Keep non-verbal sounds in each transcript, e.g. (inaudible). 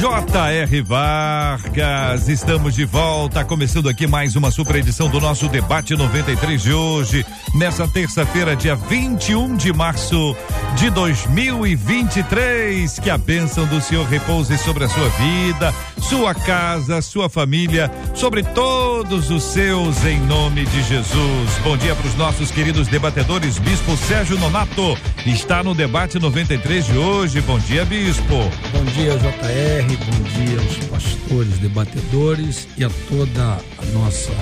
J.R. Vargas, estamos de volta, começando aqui mais uma super edição do nosso debate 93 de hoje, nessa terça-feira, dia 21 de março de 2023. Que a bênção do Senhor repouse sobre a sua vida, sua casa, sua família, sobre todos os seus, em nome de Jesus. Bom dia para os nossos queridos debatedores. Bispo Sérgio Nonato está no debate 93 de hoje. Bom dia, Bispo. Bom dia, JR. Bom dia aos pastores, debatedores e a toda a nossa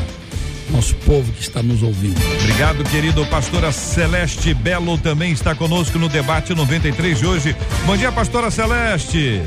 nosso povo que está nos ouvindo. Obrigado, querido. Pastora Celeste Belo também está conosco no debate 93 de hoje. Bom dia, Pastora Celeste.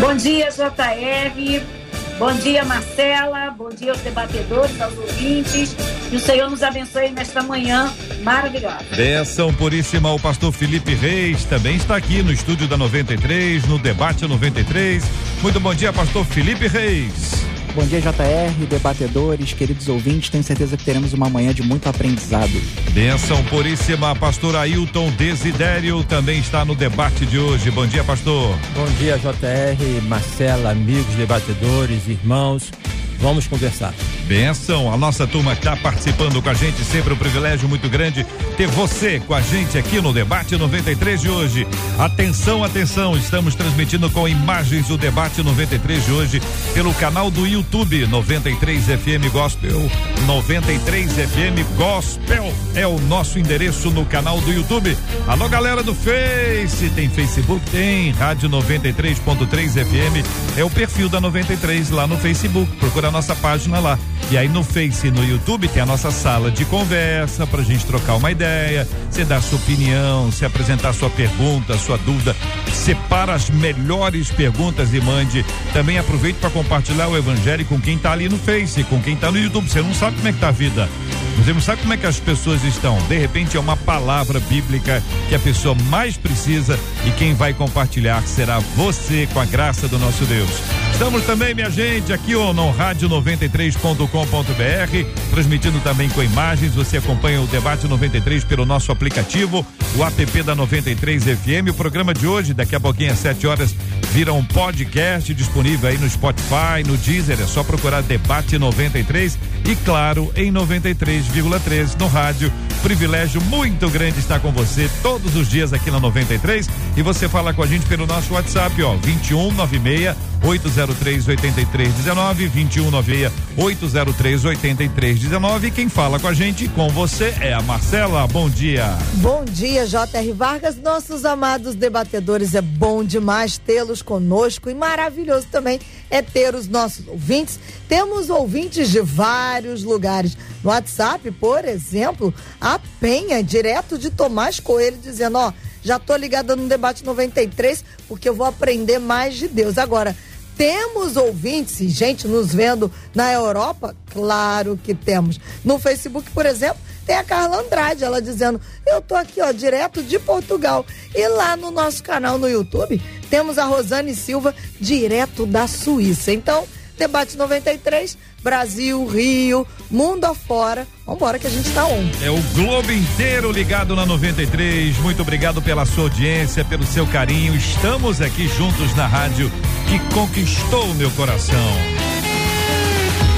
Bom dia, JR. Bom dia, Marcela. Bom dia aos debatedores, aos ouvintes. Que o Senhor nos abençoe nesta manhã maravilhosa. Benção puríssima. O pastor Felipe Reis também está aqui no estúdio da 93, no debate 93. Muito bom dia, pastor Felipe Reis. Bom dia, JR, debatedores, queridos ouvintes. Tenho certeza que teremos uma manhã de muito aprendizado. Benção puríssima, pastor Ailton Desidério também está no debate de hoje. Bom dia, pastor. Bom dia, JR, Marcela, amigos, debatedores, irmãos. Vamos conversar. Benção, a nossa turma está participando com a gente, sempre um privilégio muito grande ter você com a gente aqui no Debate 93 de hoje. Atenção, atenção, estamos transmitindo com imagens o Debate 93 de hoje pelo canal do YouTube 93 FM Gospel. 93 FM Gospel é o nosso endereço no canal do YouTube. Alô, galera do Face, tem Facebook, tem Rádio 93.3 FM, é o perfil da 93 lá no Facebook. Procura a nossa página lá. E aí no Face e no YouTube tem a nossa sala de conversa pra gente trocar uma ideia, você dar sua opinião, se apresentar sua pergunta, sua dúvida. Separa as melhores perguntas e mande. Também aproveite para compartilhar o evangelho com quem tá ali no Face, com quem tá no YouTube. Você não sabe como é que tá a vida. Você não sabe como é que as pessoas estão. De repente é uma palavra bíblica que a pessoa mais precisa e quem vai compartilhar será você com a graça do nosso Deus. Estamos também, minha gente, aqui ó, no rádio 93.com.br, transmitindo também com imagens. Você acompanha o debate 93 pelo nosso aplicativo, o app da 93 FM. O programa de hoje, daqui a pouquinho às 7 horas, vira um podcast disponível aí no Spotify, no Deezer. É só procurar Debate 93 e, claro, em 93,3 no rádio. Privilégio muito grande estar com você todos os dias aqui na 93 e você fala com a gente pelo nosso WhatsApp, ó, 2196 803 8319 2196 803 8319. Quem fala com a gente, com você, é a Marcela. Bom dia. Bom dia, J.R. Vargas, nossos amados debatedores. É bom demais tê-los conosco e maravilhoso também é ter os nossos ouvintes. Temos ouvintes de vários lugares. No WhatsApp, por exemplo, a Penha, direto de Tomás Coelho, dizendo: Ó, já tô ligada no debate 93 porque eu vou aprender mais de Deus. Agora, temos ouvintes e gente nos vendo na Europa? Claro que temos. No Facebook, por exemplo, tem a Carla Andrade, ela dizendo: Eu tô aqui, ó, direto de Portugal. E lá no nosso canal no YouTube, temos a Rosane Silva, direto da Suíça. Então, debate 93, Brasil, Rio, mundo afora. Vambora que a gente tá on. É o Globo inteiro ligado na 93. Muito obrigado pela sua audiência, pelo seu carinho. Estamos aqui juntos na rádio que conquistou o meu coração.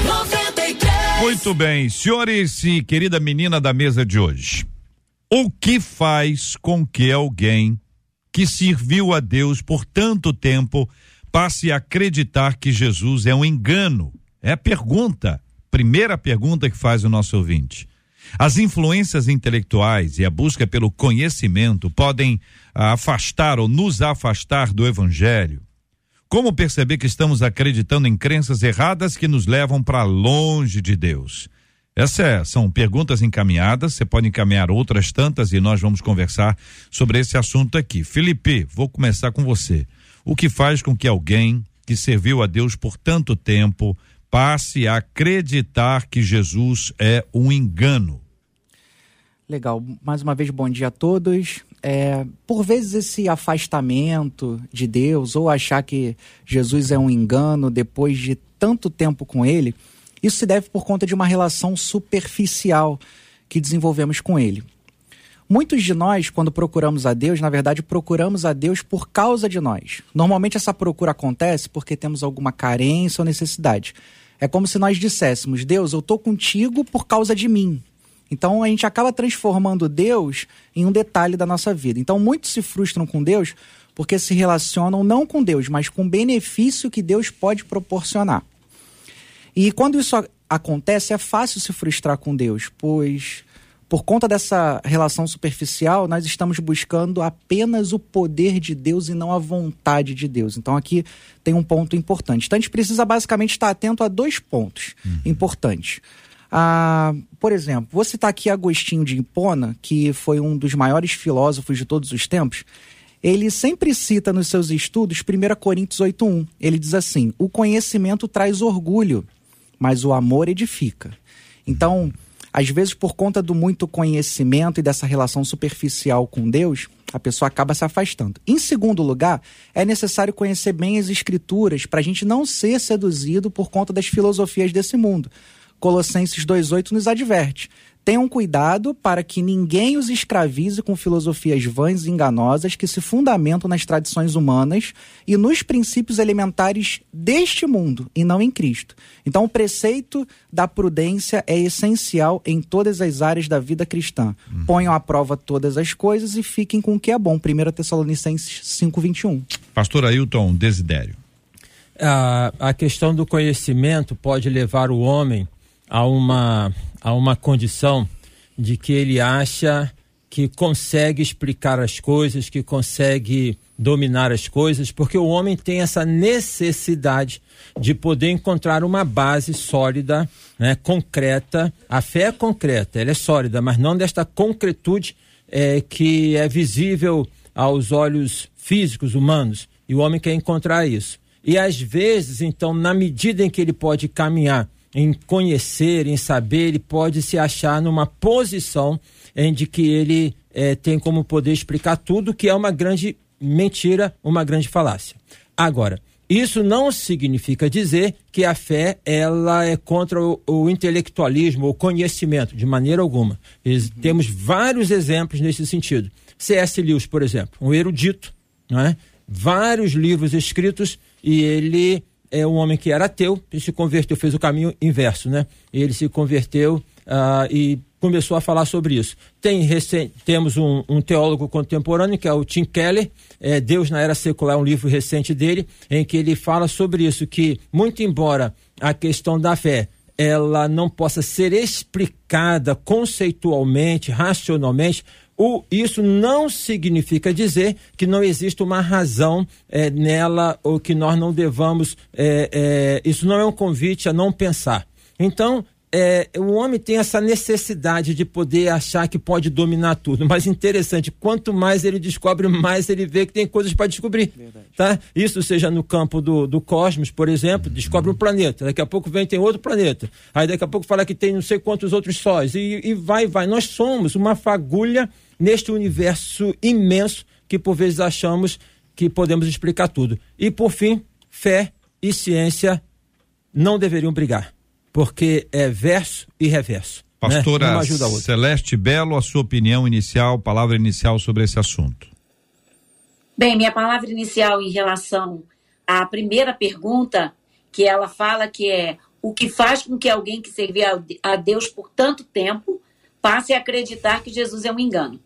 93. Muito bem, senhores e querida menina da mesa de hoje. O que faz com que alguém que serviu a Deus por tanto tempo passe a acreditar que Jesus é um engano? É a pergunta, primeira pergunta que faz o nosso ouvinte. As influências intelectuais e a busca pelo conhecimento podem afastar ou nos afastar do evangelho. Como perceber que estamos acreditando em crenças erradas que nos levam para longe de Deus? Essas é, são perguntas encaminhadas, você pode encaminhar outras tantas e nós vamos conversar sobre esse assunto aqui. Felipe, vou começar com você. O que faz com que alguém que serviu a Deus por tanto tempo passe a acreditar que Jesus é um engano. Legal. Mais uma vez, bom dia a todos. É, por vezes, esse afastamento de Deus ou achar que Jesus é um engano depois de tanto tempo com ele, isso se deve por conta de uma relação superficial que desenvolvemos com ele. Muitos de nós, quando procuramos a Deus, na verdade, procuramos a Deus por causa de nós. Normalmente, essa procura acontece porque temos alguma carência ou necessidade. É como se nós disséssemos: Deus, eu estou contigo por causa de mim. Então, a gente acaba transformando Deus em um detalhe da nossa vida. Então, muitos se frustram com Deus porque se relacionam não com Deus, mas com o benefício que Deus pode proporcionar. E quando isso acontece, é fácil se frustrar com Deus, pois por conta dessa relação superficial, nós estamos buscando apenas o poder de Deus e não a vontade de Deus. Então aqui tem um ponto importante. Então a gente precisa basicamente estar atento a dois pontos uhum. importantes. Ah, por exemplo, vou citar aqui Agostinho de Hipona, que foi um dos maiores filósofos de todos os tempos. Ele sempre cita nos seus estudos 1 Coríntios 8.1. Ele diz assim: o conhecimento traz orgulho, mas o amor edifica. Então, às vezes, por conta do muito conhecimento e dessa relação superficial com Deus, a pessoa acaba se afastando. Em segundo lugar, é necessário conhecer bem as escrituras para a gente não ser seduzido por conta das filosofias desse mundo. Colossenses 2,8 nos adverte: Tenham cuidado para que ninguém os escravize com filosofias vãs e enganosas que se fundamentam nas tradições humanas e nos princípios elementares deste mundo e não em Cristo. Então, o preceito da prudência é essencial em todas as áreas da vida cristã. Uhum. Ponham à prova todas as coisas e fiquem com o que é bom. 1 Tessalonicenses 5,21. Pastor Ailton Desidério. A, a questão do conhecimento pode levar o homem a uma a uma condição de que ele acha que consegue explicar as coisas, que consegue dominar as coisas, porque o homem tem essa necessidade de poder encontrar uma base sólida, né, concreta. A fé é concreta, ela é sólida, mas não desta concretude é, que é visível aos olhos físicos humanos. E o homem quer encontrar isso. E às vezes, então, na medida em que ele pode caminhar em conhecer, em saber, ele pode se achar numa posição em de que ele é, tem como poder explicar tudo, que é uma grande mentira, uma grande falácia. Agora, isso não significa dizer que a fé ela é contra o, o intelectualismo, o conhecimento, de maneira alguma. Uhum. Temos vários exemplos nesse sentido. C.S. Lewis, por exemplo, um erudito, não é? vários livros escritos e ele é um homem que era ateu e se converteu, fez o caminho inverso, né? Ele se converteu uh, e começou a falar sobre isso. Tem temos um, um, teólogo contemporâneo que é o Tim Keller, é, Deus na Era Secular, um livro recente dele, em que ele fala sobre isso, que muito embora a questão da fé ela não possa ser explicada conceitualmente, racionalmente, o, isso não significa dizer que não existe uma razão é, nela ou que nós não devamos. É, é, isso não é um convite a não pensar. Então, o homem tem essa necessidade de poder achar que pode dominar tudo. Mas interessante, quanto mais ele descobre, mais ele vê que tem coisas para descobrir. Tá? Isso seja no campo do, do cosmos, por exemplo, descobre um planeta. Daqui a pouco vem tem outro planeta. Aí daqui a pouco fala que tem não sei quantos outros sóis. E, e vai, vai. Nós somos uma fagulha neste universo imenso que por vezes achamos que podemos explicar tudo. E por fim, fé e ciência não deveriam brigar, porque é verso e reverso. Né? Pastora né? Celeste Belo, a sua opinião inicial, palavra inicial sobre esse assunto. Bem, minha palavra inicial em relação à primeira pergunta, que ela fala que é o que faz com que alguém que servia a Deus por tanto tempo passe a acreditar que Jesus é um engano.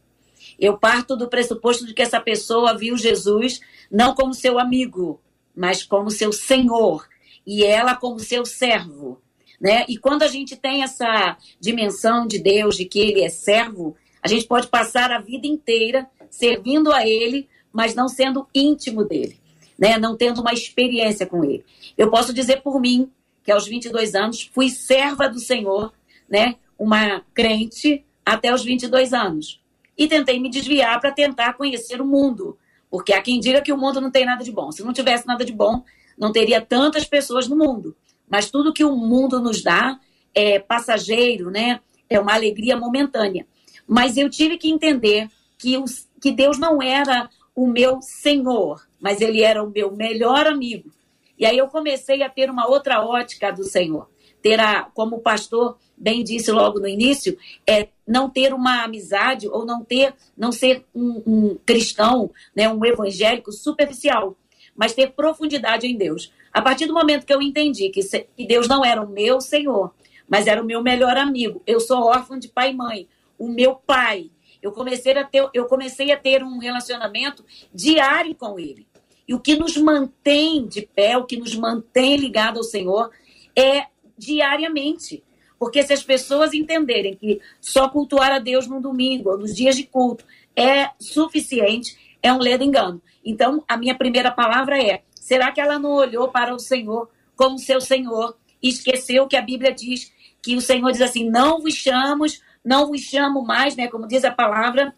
Eu parto do pressuposto de que essa pessoa viu Jesus não como seu amigo, mas como seu senhor, e ela como seu servo. Né? E quando a gente tem essa dimensão de Deus, de que ele é servo, a gente pode passar a vida inteira servindo a ele, mas não sendo íntimo dele, né? não tendo uma experiência com ele. Eu posso dizer por mim que aos 22 anos fui serva do Senhor, né? uma crente, até os 22 anos e tentei me desviar para tentar conhecer o mundo. Porque há quem diga que o mundo não tem nada de bom. Se não tivesse nada de bom, não teria tantas pessoas no mundo. Mas tudo que o mundo nos dá é passageiro, né? É uma alegria momentânea. Mas eu tive que entender que, os, que Deus não era o meu Senhor, mas Ele era o meu melhor amigo. E aí eu comecei a ter uma outra ótica do Senhor. Ter a, como pastor bem disse logo no início, é não ter uma amizade ou não ter, não ser um, um cristão, né, um evangélico superficial, mas ter profundidade em Deus. A partir do momento que eu entendi que, que Deus não era o meu Senhor, mas era o meu melhor amigo. Eu sou órfão de pai e mãe. O meu pai. Eu comecei a ter, eu comecei a ter um relacionamento diário com ele. E o que nos mantém de pé, o que nos mantém ligado ao Senhor, é diariamente. Porque se as pessoas entenderem que só cultuar a Deus no domingo ou nos dias de culto é suficiente, é um ledo engano. Então, a minha primeira palavra é: será que ela não olhou para o Senhor como seu Senhor e esqueceu que a Bíblia diz que o Senhor diz assim: não vos chamamos, não vos chamo mais, né? Como diz a palavra,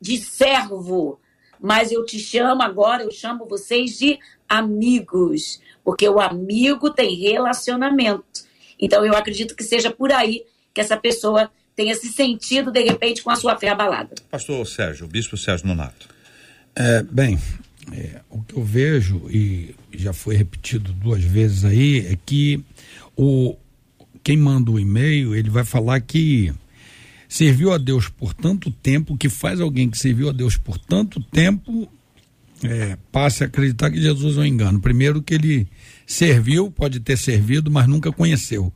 de servo, mas eu te chamo agora, eu chamo vocês de amigos, porque o amigo tem relacionamento. Então, eu acredito que seja por aí que essa pessoa tenha se sentido, de repente, com a sua fé abalada. Pastor Sérgio, Bispo Sérgio Nonato. É, bem, é, o que eu vejo, e já foi repetido duas vezes aí, é que o, quem manda o e-mail, ele vai falar que serviu a Deus por tanto tempo, que faz alguém que serviu a Deus por tanto tempo é, passe a acreditar que Jesus é um engano. Primeiro que ele serviu, pode ter servido, mas nunca conheceu,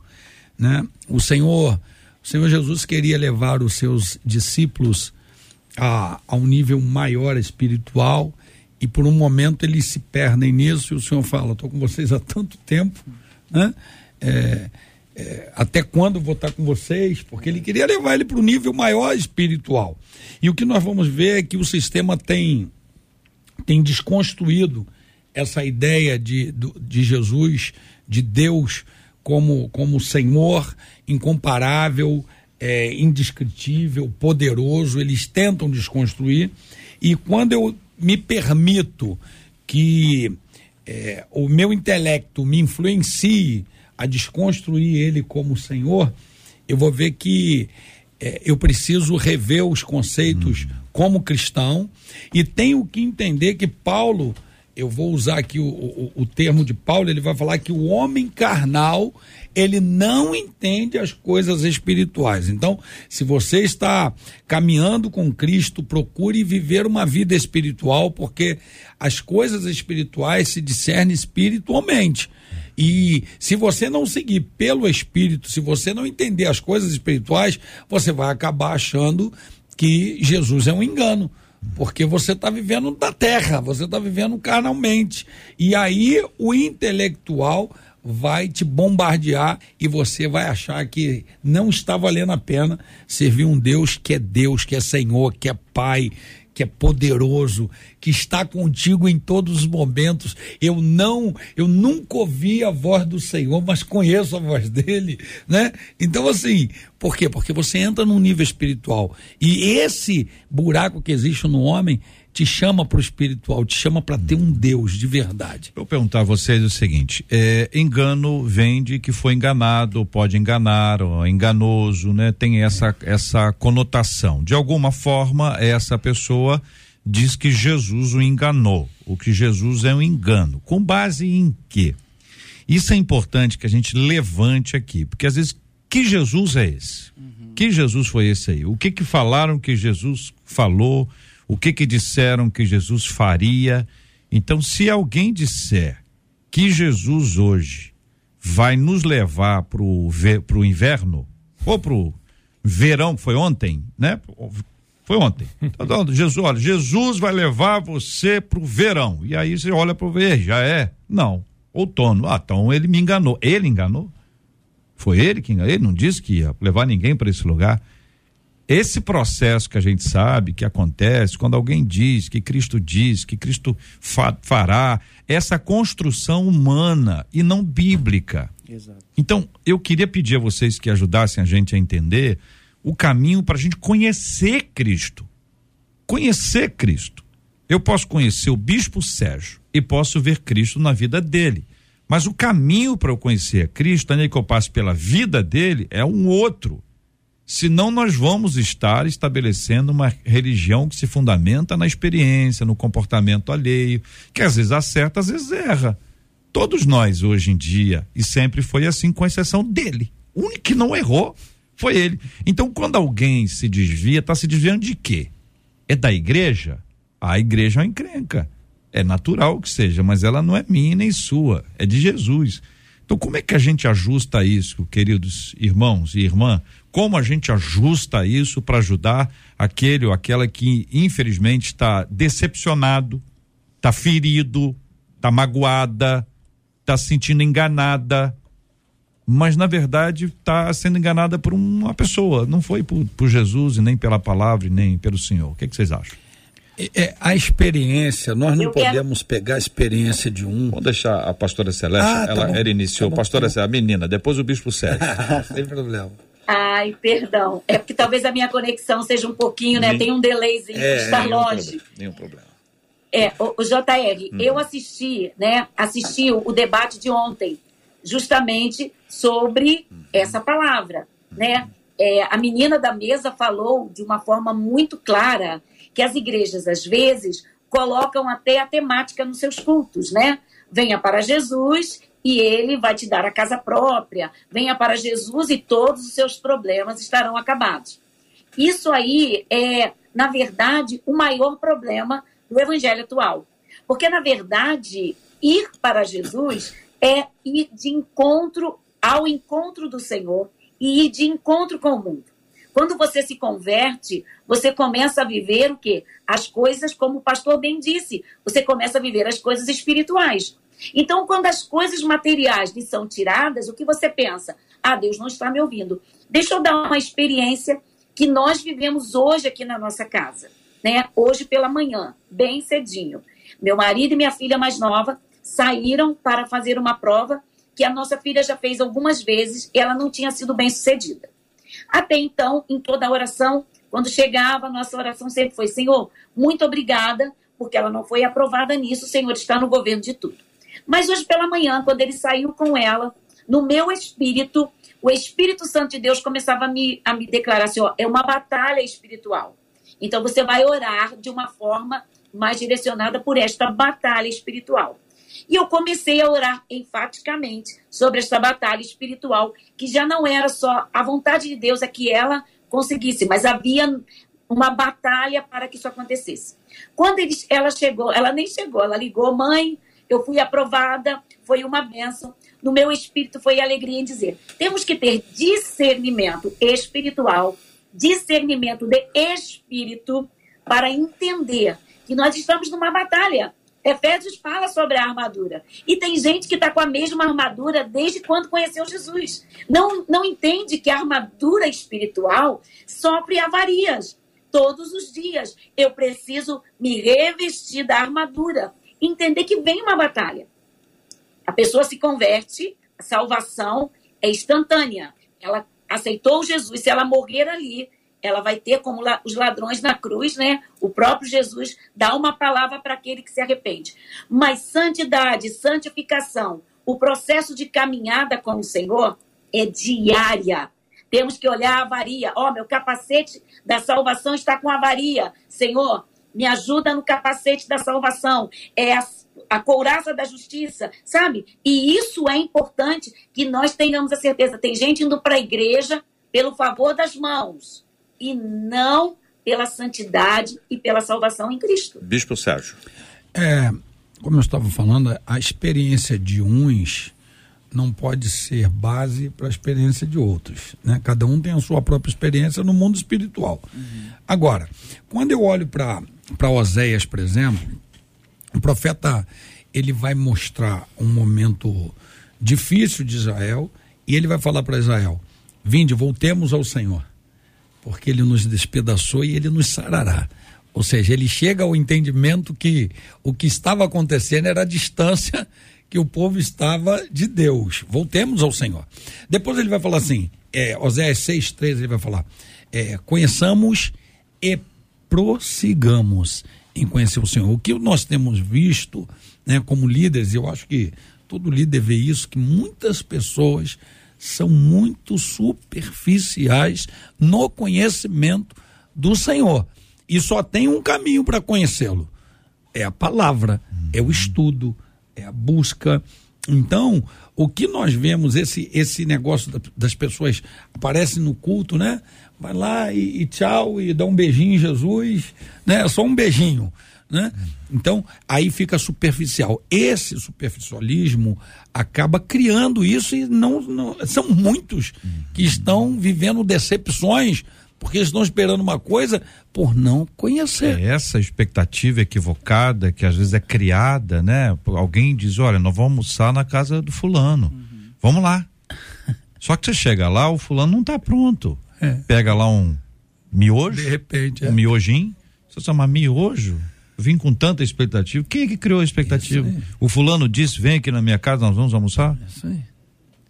né? O Senhor, o Senhor Jesus queria levar os seus discípulos a, a um nível maior espiritual e por um momento eles se perdem nisso e o Senhor fala, estou com vocês há tanto tempo, né? É, é, até quando vou estar com vocês? Porque ele queria levar ele para um nível maior espiritual. E o que nós vamos ver é que o sistema tem tem desconstruído essa ideia de, de Jesus, de Deus como, como Senhor incomparável, é, indescritível, poderoso. Eles tentam desconstruir. E quando eu me permito que é, o meu intelecto me influencie a desconstruir ele como Senhor, eu vou ver que é, eu preciso rever os conceitos hum como cristão e tenho que entender que Paulo, eu vou usar aqui o, o, o, termo de Paulo, ele vai falar que o homem carnal ele não entende as coisas espirituais. Então, se você está caminhando com Cristo, procure viver uma vida espiritual, porque as coisas espirituais se discernem espiritualmente. E se você não seguir pelo Espírito, se você não entender as coisas espirituais, você vai acabar achando que Jesus é um engano, porque você está vivendo da terra, você está vivendo carnalmente. E aí o intelectual vai te bombardear e você vai achar que não está valendo a pena servir um Deus que é Deus, que é Senhor, que é Pai, que é poderoso, que está contigo em todos os momentos. Eu não, eu nunca ouvi a voz do Senhor, mas conheço a voz dele, né? Então assim, por quê? Porque você entra num nível espiritual e esse buraco que existe no homem te chama para o espiritual, te chama para ter um Deus de verdade. Eu perguntar a vocês o seguinte: é, engano vem de que foi enganado, pode enganar, ou enganoso, né? Tem essa essa conotação. De alguma forma, essa pessoa diz que Jesus o enganou, o que Jesus é um engano. Com base em quê? Isso é importante que a gente levante aqui, porque às vezes que Jesus é esse? Uhum. Que Jesus foi esse aí? O que que falaram que Jesus falou? O que que disseram que Jesus faria. Então, se alguém disser que Jesus hoje vai nos levar para o inverno, ou para o verão, que foi ontem, né? Foi ontem. (laughs) Então, Jesus, olha, Jesus vai levar você para o verão. E aí você olha para o ver, já é? Não. Outono. Ah, então ele me enganou. Ele enganou? Foi ele que enganou? Ele não disse que ia levar ninguém para esse lugar. Esse processo que a gente sabe que acontece quando alguém diz que Cristo diz, que Cristo fa fará, essa construção humana e não bíblica. Exato. Então, eu queria pedir a vocês que ajudassem a gente a entender o caminho para a gente conhecer Cristo. Conhecer Cristo. Eu posso conhecer o Bispo Sérgio, e posso ver Cristo na vida dele. Mas o caminho para eu conhecer Cristo, ainda que eu passe pela vida dele, é um outro. Senão nós vamos estar estabelecendo uma religião que se fundamenta na experiência, no comportamento alheio, que às vezes acerta, às vezes erra. Todos nós hoje em dia, e sempre foi assim, com exceção dele. O único que não errou foi ele. Então, quando alguém se desvia, está se desviando de quê? É da igreja? A igreja é uma encrenca. É natural que seja, mas ela não é minha nem sua, é de Jesus. Então, como é que a gente ajusta isso, queridos irmãos e irmã? Como a gente ajusta isso para ajudar aquele ou aquela que, infelizmente, está decepcionado, está ferido, está magoada, está se sentindo enganada, mas na verdade está sendo enganada por uma pessoa, não foi por, por Jesus e nem pela palavra e nem pelo Senhor. O que, que vocês acham? É, a experiência, nós não Eu podemos quero... pegar a experiência de um. Vamos deixar a pastora Celeste, ah, tá ela, ela iniciou, tá pastora tá Celeste, a menina, depois o bispo Sérgio. (laughs) Sem problema. Ai, perdão. É porque talvez a minha conexão seja um pouquinho, né? Nem... Tem um delayzinho é, está nenhum longe. Problema, nenhum problema. É, o, o JR, hum. eu assisti, né? Assisti o, o, debate de ontem, justamente sobre hum. essa palavra, né? É, a menina da mesa falou de uma forma muito clara que as igrejas, às vezes, colocam até a temática nos seus cultos, né? Venha para Jesus e ele vai te dar a casa própria. Venha para Jesus e todos os seus problemas estarão acabados. Isso aí é, na verdade, o maior problema do evangelho atual. Porque, na verdade, ir para Jesus é ir de encontro ao encontro do Senhor e ir de encontro com o mundo. Quando você se converte, você começa a viver o quê? As coisas, como o pastor bem disse, você começa a viver as coisas espirituais. Então, quando as coisas materiais lhe são tiradas, o que você pensa? Ah, Deus não está me ouvindo. Deixa eu dar uma experiência que nós vivemos hoje aqui na nossa casa, né? Hoje pela manhã, bem cedinho. Meu marido e minha filha mais nova saíram para fazer uma prova que a nossa filha já fez algumas vezes e ela não tinha sido bem sucedida. Até então, em toda a oração, quando chegava, a nossa oração sempre foi: Senhor, muito obrigada, porque ela não foi aprovada nisso, o Senhor está no governo de tudo. Mas hoje pela manhã, quando ele saiu com ela, no meu espírito, o Espírito Santo de Deus começava a me, a me declarar assim: ó, é uma batalha espiritual. Então você vai orar de uma forma mais direcionada por esta batalha espiritual. E eu comecei a orar enfaticamente sobre essa batalha espiritual, que já não era só a vontade de Deus é que ela conseguisse, mas havia uma batalha para que isso acontecesse. Quando ele, ela chegou, ela nem chegou, ela ligou, mãe, eu fui aprovada, foi uma benção. No meu espírito foi alegria em dizer: temos que ter discernimento espiritual, discernimento de espírito, para entender que nós estamos numa batalha. Efésios fala sobre a armadura. E tem gente que está com a mesma armadura desde quando conheceu Jesus. Não, não entende que a armadura espiritual sofre avarias todos os dias. Eu preciso me revestir da armadura. Entender que vem uma batalha. A pessoa se converte, a salvação é instantânea. Ela aceitou Jesus. Se ela morrer ali, ela vai ter como os ladrões na cruz, né? O próprio Jesus dá uma palavra para aquele que se arrepende. Mas santidade, santificação, o processo de caminhada com o Senhor é diária. Temos que olhar a avaria. Ó, oh, meu capacete da salvação está com avaria. Senhor, me ajuda no capacete da salvação. É a, a couraça da justiça, sabe? E isso é importante que nós tenhamos a certeza. Tem gente indo para a igreja pelo favor das mãos e não pela santidade e pela salvação em Cristo. Bispo Sérgio. É, como eu estava falando, a experiência de uns não pode ser base para a experiência de outros. Né? Cada um tem a sua própria experiência no mundo espiritual. Uhum. Agora, quando eu olho para Oséias, por exemplo, o profeta ele vai mostrar um momento difícil de Israel e ele vai falar para Israel: Vinde, voltemos ao Senhor porque ele nos despedaçou e ele nos sarará. Ou seja, ele chega ao entendimento que o que estava acontecendo era a distância que o povo estava de Deus. Voltemos ao Senhor. Depois ele vai falar assim, é, Oséias 6,13 ele vai falar, é, conheçamos e prossigamos em conhecer o Senhor. O que nós temos visto, né, como líderes, eu acho que todo líder vê isso, que muitas pessoas são muito superficiais no conhecimento do Senhor. E só tem um caminho para conhecê-lo: é a palavra, é o estudo, é a busca. Então, o que nós vemos, esse, esse negócio das pessoas aparecem no culto, né? Vai lá e, e tchau, e dá um beijinho em Jesus, né? Só um beijinho. Né? Então, aí fica superficial. Esse superficialismo acaba criando isso e não, não são muitos que estão vivendo decepções porque estão esperando uma coisa por não conhecer. É essa expectativa equivocada que às vezes é criada, né? Alguém diz, olha, nós vamos almoçar na casa do fulano. Uhum. Vamos lá. Só que você chega lá, o fulano não está pronto. É. Pega lá um miojo, de repente, um é. miojinho. Você chama miojo? vim com tanta expectativa. Quem é que criou a expectativa? O fulano disse: vem aqui na minha casa, nós vamos almoçar? Isso aí.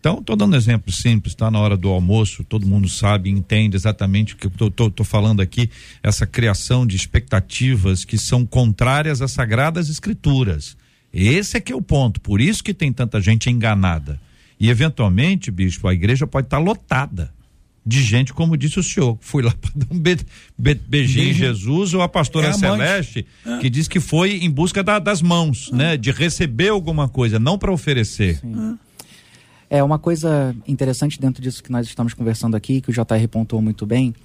Então, estou dando um exemplo simples, está na hora do almoço, todo mundo sabe, entende exatamente o que eu estou falando aqui, essa criação de expectativas que são contrárias às sagradas escrituras. Esse é que é o ponto, por isso que tem tanta gente enganada. E eventualmente, bispo, a igreja pode estar tá lotada de gente, como disse o senhor. Fui lá (laughs) para dar um be, be, beijinho em Jesus, ou a pastora é a Celeste, é. que diz que foi em busca da, das mãos, né? De receber alguma coisa, não para oferecer. É uma coisa interessante dentro disso que nós estamos conversando aqui, que o JR pontuou muito bem,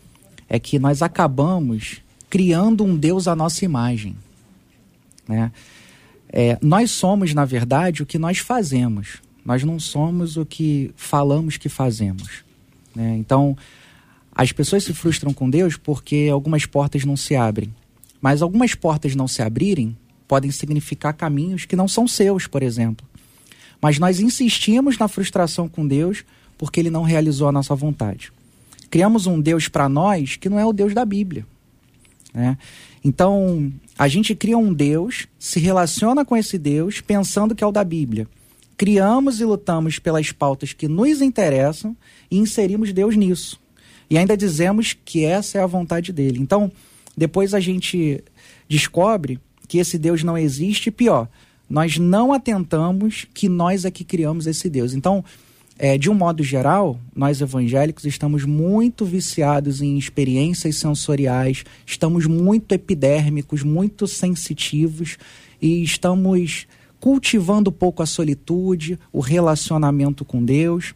é que nós acabamos criando um Deus à nossa imagem. Né? É, nós somos, na verdade, o que nós fazemos. Nós não somos o que falamos que fazemos. Né? Então, as pessoas se frustram com Deus porque algumas portas não se abrem. Mas algumas portas não se abrirem podem significar caminhos que não são seus, por exemplo. Mas nós insistimos na frustração com Deus porque ele não realizou a nossa vontade. Criamos um Deus para nós que não é o Deus da Bíblia. Né? Então, a gente cria um Deus, se relaciona com esse Deus pensando que é o da Bíblia criamos e lutamos pelas pautas que nos interessam e inserimos Deus nisso. E ainda dizemos que essa é a vontade dele. Então, depois a gente descobre que esse Deus não existe pior, nós não atentamos que nós é que criamos esse Deus. Então, é, de um modo geral, nós evangélicos estamos muito viciados em experiências sensoriais, estamos muito epidérmicos, muito sensitivos e estamos cultivando pouco a solitude, o relacionamento com Deus.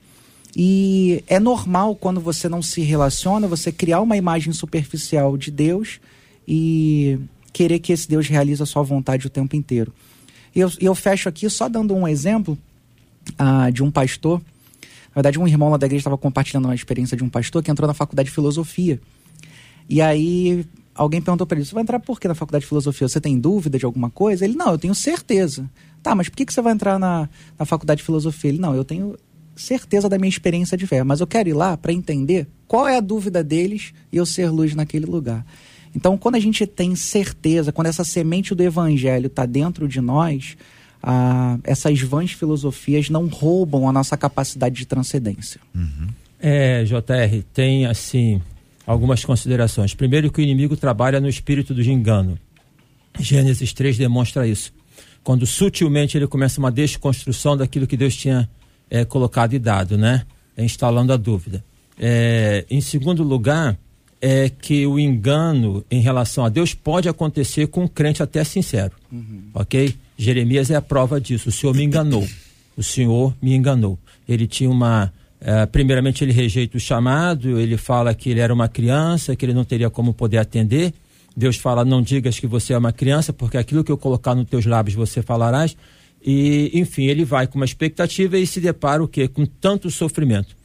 E é normal quando você não se relaciona, você criar uma imagem superficial de Deus e querer que esse Deus realize a sua vontade o tempo inteiro. E eu, eu fecho aqui só dando um exemplo ah, de um pastor. Na verdade, um irmão lá da igreja estava compartilhando uma experiência de um pastor que entrou na faculdade de filosofia. E aí alguém perguntou para ele: Você vai entrar por que na faculdade de filosofia? Você tem dúvida de alguma coisa? Ele: Não, eu tenho certeza. Tá, mas por que, que você vai entrar na, na faculdade de filosofia? Ele: Não, eu tenho certeza da minha experiência de fé, mas eu quero ir lá para entender qual é a dúvida deles e eu ser luz naquele lugar. Então, quando a gente tem certeza, quando essa semente do evangelho está dentro de nós, ah, essas vãs filosofias não roubam a nossa capacidade de transcendência. Uhum. É, JR, tem assim algumas considerações. Primeiro, que o inimigo trabalha no espírito do engano. Gênesis 3 demonstra isso. Quando sutilmente ele começa uma desconstrução daquilo que Deus tinha é, colocado e dado, né? Instalando a dúvida. É, em segundo lugar, é que o engano em relação a Deus pode acontecer com um crente até sincero. Uhum. Ok? Jeremias é a prova disso. O Senhor me enganou. O Senhor me enganou. Ele tinha uma é, primeiramente, ele rejeita o chamado, ele fala que ele era uma criança, que ele não teria como poder atender. Deus fala: Não digas que você é uma criança, porque aquilo que eu colocar nos teus lábios você falarás. E, enfim, ele vai com uma expectativa e se depara o quê? Com tanto sofrimento.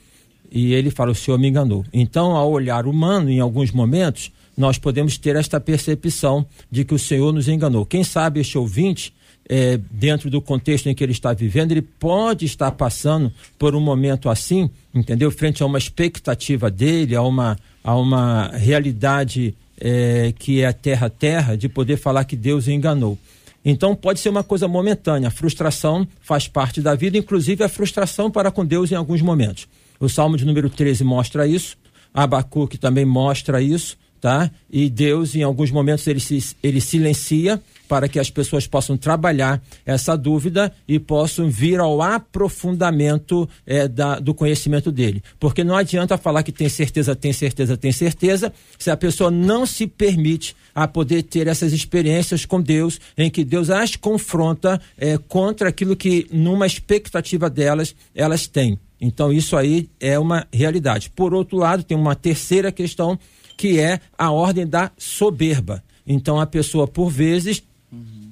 E ele fala: O Senhor me enganou. Então, ao olhar humano, em alguns momentos, nós podemos ter esta percepção de que o Senhor nos enganou. Quem sabe este ouvinte é, dentro do contexto em que ele está vivendo, ele pode estar passando por um momento assim, entendeu? Frente a uma expectativa dele, a uma, a uma realidade é, que é terra-terra, de poder falar que Deus enganou. Então pode ser uma coisa momentânea, a frustração faz parte da vida, inclusive a frustração para com Deus em alguns momentos. O Salmo de número 13 mostra isso, Abacuque também mostra isso, tá? E Deus, em alguns momentos, ele, se, ele silencia para que as pessoas possam trabalhar essa dúvida e possam vir ao aprofundamento é, da, do conhecimento dele. Porque não adianta falar que tem certeza, tem certeza, tem certeza, se a pessoa não se permite a poder ter essas experiências com Deus, em que Deus as confronta é, contra aquilo que, numa expectativa delas, elas têm. Então, isso aí é uma realidade. Por outro lado, tem uma terceira questão, que é a ordem da soberba. Então, a pessoa, por vezes,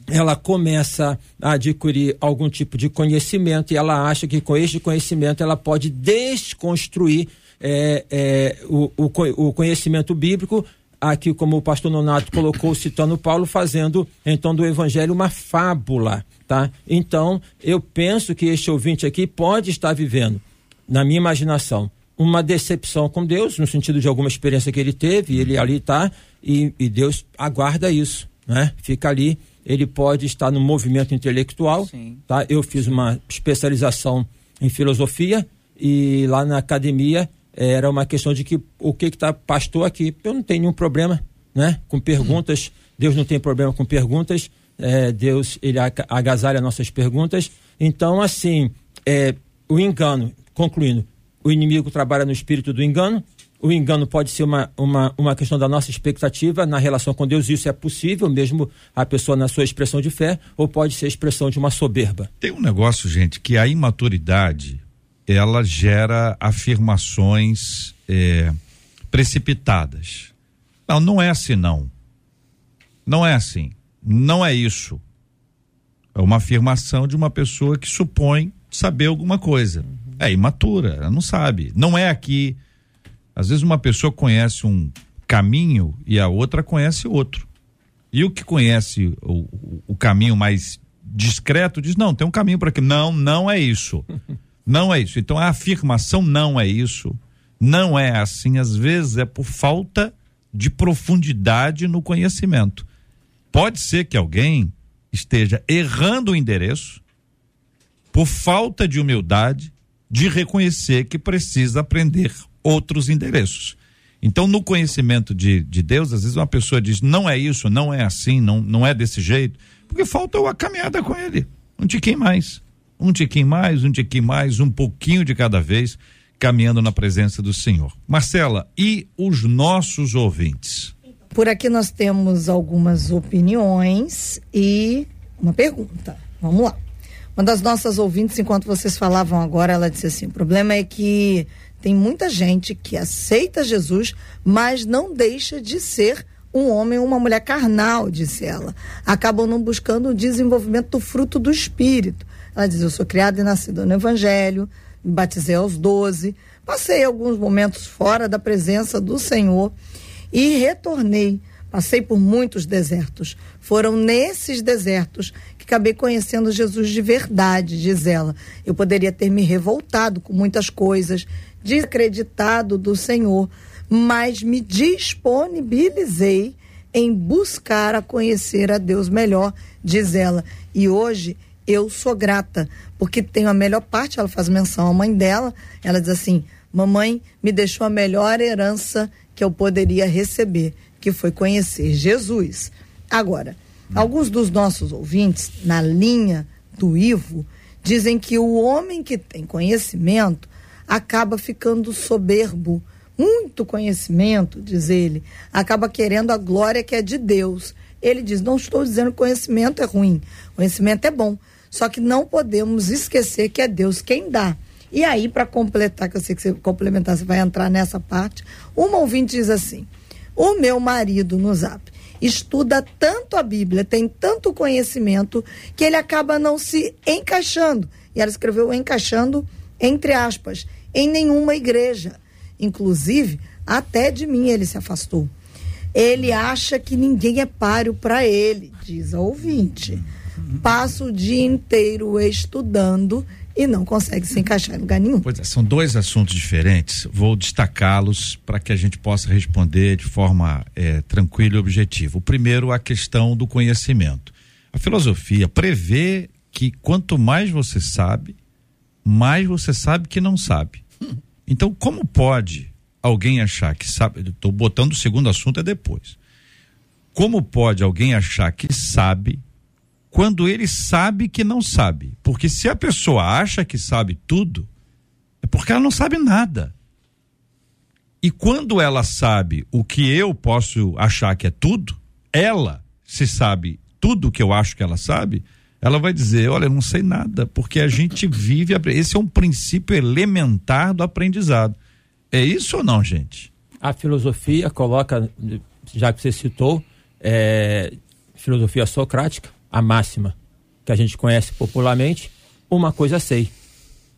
ela começa a adquirir algum tipo de conhecimento e ela acha que com este conhecimento ela pode desconstruir é, é, o, o, o, conhecimento bíblico, aqui como o pastor Nonato colocou, (coughs) citando Paulo, fazendo então do evangelho uma fábula, tá? Então, eu penso que este ouvinte aqui pode estar vivendo, na minha imaginação, uma decepção com Deus, no sentido de alguma experiência que ele teve, e ele ali está, e, e Deus aguarda isso, né? Fica ali ele pode estar no movimento intelectual. Sim. Tá? Eu fiz uma especialização em filosofia e lá na academia era uma questão de que o que está pastor aqui, eu não tenho nenhum problema, né? Com perguntas, Deus não tem problema com perguntas, é, Deus ele agasalha nossas perguntas. Então assim, é, o engano, concluindo, o inimigo trabalha no espírito do engano, o engano pode ser uma, uma, uma questão da nossa expectativa na relação com Deus, isso é possível, mesmo a pessoa na sua expressão de fé, ou pode ser expressão de uma soberba. Tem um negócio, gente, que a imaturidade ela gera afirmações é, precipitadas. Não, não é assim, não. Não é assim. Não é isso. É uma afirmação de uma pessoa que supõe saber alguma coisa. É imatura, ela não sabe. Não é aqui às vezes uma pessoa conhece um caminho e a outra conhece outro. E o que conhece o, o, o caminho mais discreto diz: não, tem um caminho para aqui. Não, não é isso. (laughs) Não é isso. Então a afirmação não é isso. Não é assim. Às vezes é por falta de profundidade no conhecimento. Pode ser que alguém esteja errando o endereço por falta de humildade de reconhecer que precisa aprender outros endereços. Então, no conhecimento de, de Deus, às vezes uma pessoa diz, não é isso, não é assim, não, não é desse jeito, porque falta a caminhada com ele. Um tiquinho mais, um tiquinho mais, um tiquinho mais, um pouquinho de cada vez, caminhando na presença do Senhor. Marcela, e os nossos ouvintes? Por aqui nós temos algumas opiniões e uma pergunta. Vamos lá. Uma das nossas ouvintes, enquanto vocês falavam agora, ela disse assim: o problema é que tem muita gente que aceita Jesus, mas não deixa de ser um homem ou uma mulher carnal, disse ela. Acabam não buscando o desenvolvimento do fruto do Espírito. Ela diz: Eu sou criada e nascida no Evangelho, me batizei aos 12, passei alguns momentos fora da presença do Senhor e retornei. Passei por muitos desertos. Foram nesses desertos acabei conhecendo Jesus de verdade, diz ela. Eu poderia ter me revoltado com muitas coisas, desacreditado do Senhor, mas me disponibilizei em buscar a conhecer a Deus melhor, diz ela. E hoje eu sou grata, porque tenho a melhor parte, ela faz menção à mãe dela, ela diz assim: "Mamãe me deixou a melhor herança que eu poderia receber, que foi conhecer Jesus". Agora, alguns dos nossos ouvintes na linha do Ivo dizem que o homem que tem conhecimento acaba ficando soberbo. Muito conhecimento, diz ele, acaba querendo a glória que é de Deus. Ele diz: Não estou dizendo que conhecimento é ruim, conhecimento é bom. Só que não podemos esquecer que é Deus quem dá. E aí, para completar, que eu sei que você complementar, você vai entrar nessa parte. Uma ouvinte diz assim: O meu marido no zap estuda tanto a Bíblia, tem tanto conhecimento, que ele acaba não se encaixando. E ela escreveu encaixando entre aspas em nenhuma igreja. Inclusive, até de mim ele se afastou. Ele acha que ninguém é páreo para ele, diz a ouvinte. Passa o dia inteiro estudando e não consegue se encaixar em lugar nenhum. Pois é, são dois assuntos diferentes. Vou destacá-los para que a gente possa responder de forma é, tranquila e objetiva. O primeiro, a questão do conhecimento. A filosofia prevê que quanto mais você sabe, mais você sabe que não sabe. Então, como pode alguém achar que sabe, estou botando o segundo assunto é depois. Como pode alguém achar que sabe quando ele sabe que não sabe? Porque se a pessoa acha que sabe tudo, é porque ela não sabe nada. E quando ela sabe o que eu posso achar que é tudo, ela se sabe tudo que eu acho que ela sabe, ela vai dizer: Olha, eu não sei nada, porque a gente vive. Esse é um princípio elementar do aprendizado. É isso ou não, gente? A filosofia coloca, já que você citou, é, filosofia socrática, a máxima que a gente conhece popularmente: uma coisa sei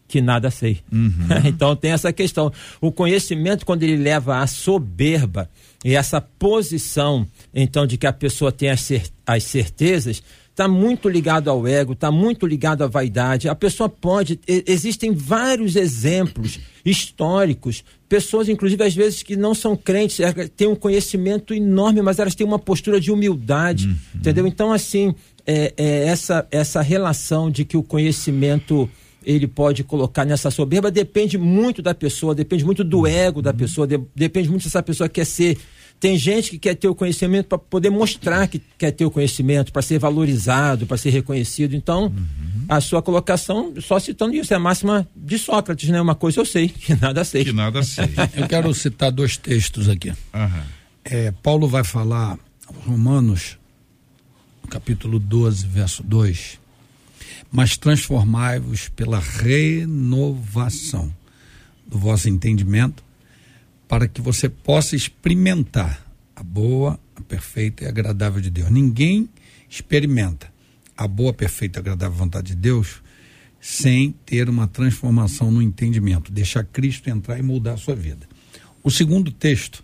que nada sei. Uhum. (laughs) então tem essa questão. O conhecimento, quando ele leva à soberba e essa posição, então, de que a pessoa tem as, cer as certezas, está muito ligado ao ego, está muito ligado à vaidade. A pessoa pode. Existem vários exemplos históricos, pessoas, inclusive, às vezes, que não são crentes, têm um conhecimento enorme, mas elas têm uma postura de humildade. Uhum. Entendeu? Então, assim, é, é essa, essa relação de que o conhecimento ele pode colocar nessa soberba depende muito da pessoa, depende muito do ego da pessoa, de, depende muito se essa pessoa quer ser. Tem gente que quer ter o conhecimento para poder mostrar que quer ter o conhecimento, para ser valorizado, para ser reconhecido. Então, uhum. a sua colocação, só citando isso, é a máxima de Sócrates, né? Uma coisa eu sei, (laughs) que nada sei. Que nada sei. (laughs) eu quero citar dois textos aqui. Uhum. É, Paulo vai falar, Romanos, capítulo 12, verso 2 mas transformai-vos pela renovação do vosso entendimento, para que você possa experimentar a boa, a perfeita e agradável de Deus. Ninguém experimenta a boa, perfeita e agradável vontade de Deus sem ter uma transformação no entendimento, deixar Cristo entrar e mudar a sua vida. O segundo texto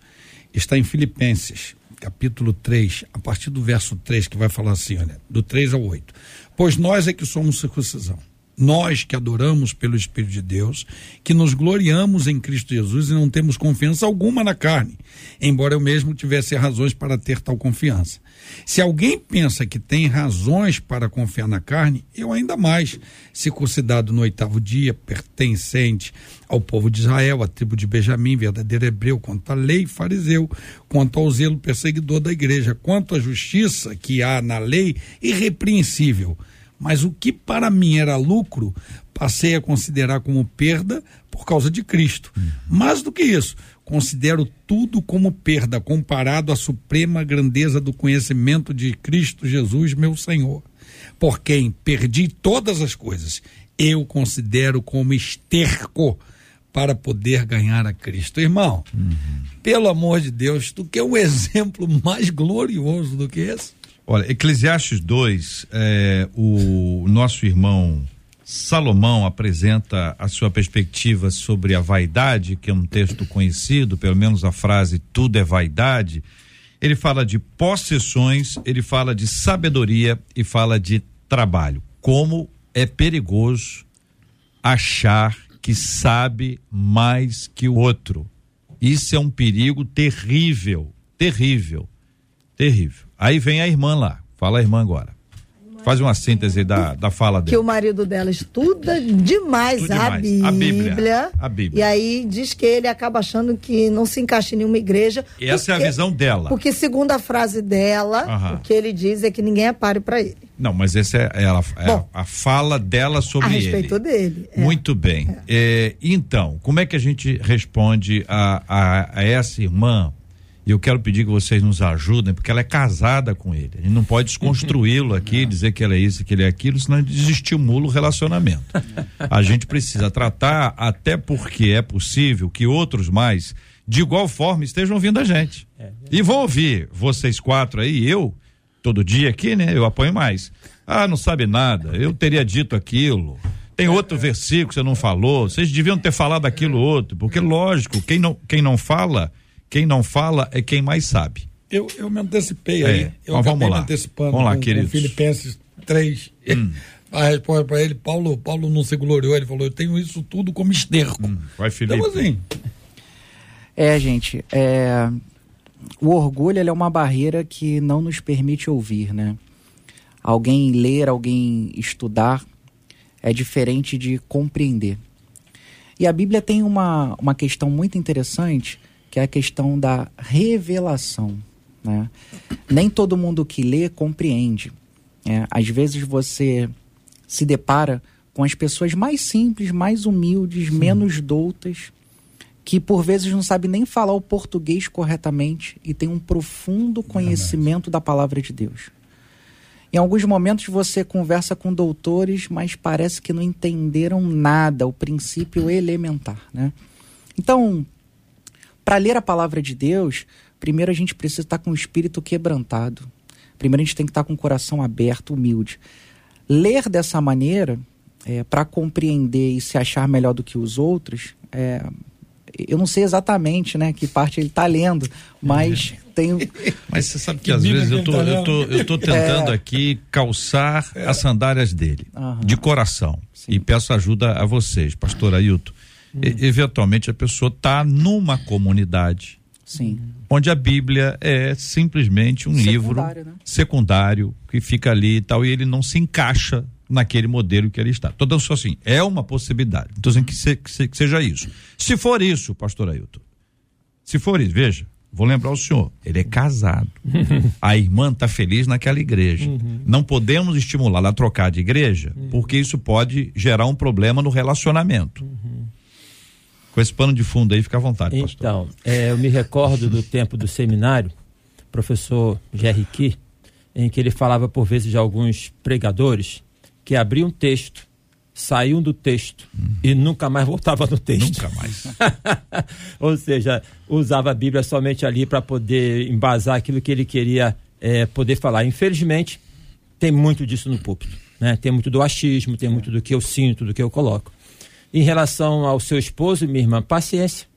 está em Filipenses, capítulo 3, a partir do verso 3, que vai falar assim, olha, do 3 ao 8. Pois nós é que somos circuncisão. Nós que adoramos pelo Espírito de Deus, que nos gloriamos em Cristo Jesus e não temos confiança alguma na carne, embora eu mesmo tivesse razões para ter tal confiança. Se alguém pensa que tem razões para confiar na carne, eu ainda mais, circuncidado no oitavo dia, pertencente ao povo de Israel, à tribo de Benjamim, verdadeiro hebreu, quanto à lei, fariseu, quanto ao zelo perseguidor da igreja, quanto à justiça que há na lei, irrepreensível mas o que para mim era lucro, passei a considerar como perda por causa de Cristo. Uhum. Mais do que isso, considero tudo como perda comparado à suprema grandeza do conhecimento de Cristo Jesus, meu Senhor. Por quem perdi todas as coisas, eu considero como esterco para poder ganhar a Cristo. Irmão, uhum. pelo amor de Deus, tu quer um (laughs) exemplo mais glorioso do que esse? Olha, Eclesiastes 2, é, o nosso irmão Salomão apresenta a sua perspectiva sobre a vaidade, que é um texto conhecido, pelo menos a frase tudo é vaidade. Ele fala de possessões, ele fala de sabedoria e fala de trabalho. Como é perigoso achar que sabe mais que o outro. Isso é um perigo terrível, terrível, terrível. Aí vem a irmã lá. Fala a irmã agora. Faz uma síntese da, da fala dela. Que o marido dela estuda demais. A, Bíblia, a, Bíblia, a Bíblia. E aí diz que ele acaba achando que não se encaixa em nenhuma igreja. Essa é a visão dela. Porque, segundo a frase dela, o que ele diz é que ninguém é páreo para ele. Não, mas essa é, ela, é Bom, a, a, fala dela sobre ele. A respeito ele. dele. É. Muito bem. É. É, então, como é que a gente responde a, a, a essa irmã e eu quero pedir que vocês nos ajudem, porque ela é casada com ele. A gente não pode desconstruí-lo (laughs) aqui, dizer que ele é isso, que ele é aquilo, senão desestimula o relacionamento. A gente precisa tratar, até porque é possível que outros mais, de igual forma, estejam ouvindo a gente. É, e vão ouvir vocês quatro aí, eu, todo dia aqui, né? Eu apoio mais. Ah, não sabe nada, eu teria dito aquilo. Tem outro versículo que você não falou, vocês deviam ter falado aquilo outro, porque lógico, quem não, quem não fala quem não fala é quem mais sabe. Eu, eu me antecipei é. aí. Eu Mas vamos lá. antecipando vamos lá, com, queridos. com Filipenses 3. Hum. (laughs) A resposta para ele, Paulo, Paulo não se gloriou, ele falou, eu tenho isso tudo como esterco. Hum. Vai, Felipe. Então assim... É, gente, é... o orgulho é uma barreira que não nos permite ouvir, né? Alguém ler, alguém estudar é diferente de compreender. E a Bíblia tem uma, uma questão muito interessante que é a questão da revelação. Né? Nem todo mundo que lê compreende. É, às vezes você se depara com as pessoas mais simples, mais humildes, Sim. menos doutas, que por vezes não sabe nem falar o português corretamente e tem um profundo conhecimento da palavra de Deus. Em alguns momentos você conversa com doutores, mas parece que não entenderam nada, o princípio elementar, né? Então, para ler a palavra de Deus, primeiro a gente precisa estar com o espírito quebrantado. Primeiro a gente tem que estar com o coração aberto, humilde. Ler dessa maneira, é, para compreender e se achar melhor do que os outros, é, eu não sei exatamente né, que parte ele está lendo, mas é. tem. (laughs) Mas você sabe que, que às vezes eu tô, tá eu, tô, eu tô tentando é. aqui calçar é. as sandálias dele, uhum. de coração. Sim. E peço ajuda a vocês, pastor Ailton. Hum. E, eventualmente a pessoa está numa comunidade. Sim. Onde a Bíblia é simplesmente um secundário, livro né? secundário que fica ali e tal, e ele não se encaixa naquele modelo que ele está. Estou dando só assim, é uma possibilidade. Estou dizendo que, se, que, que, seja isso. Se for isso, pastor Ailton, se for isso, veja, vou lembrar o senhor, ele é casado. (laughs) a irmã está feliz naquela igreja. Uhum. Não podemos estimulá-la a trocar de igreja, uhum. porque isso pode gerar um problema no relacionamento. Uhum. Com esse pano de fundo aí, fica à vontade, pastor. Então, é, eu me recordo do tempo do seminário, professor Jerry Key, em que ele falava por vezes de alguns pregadores que abriam um texto, saíam do texto uhum. e nunca mais voltava no texto. Nunca mais. (laughs) Ou seja, usava a Bíblia somente ali para poder embasar aquilo que ele queria é, poder falar. Infelizmente, tem muito disso no púlpito. Né? Tem muito do achismo, tem muito do que eu sinto, do que eu coloco. Em relação ao seu esposo, minha irmã, paciência.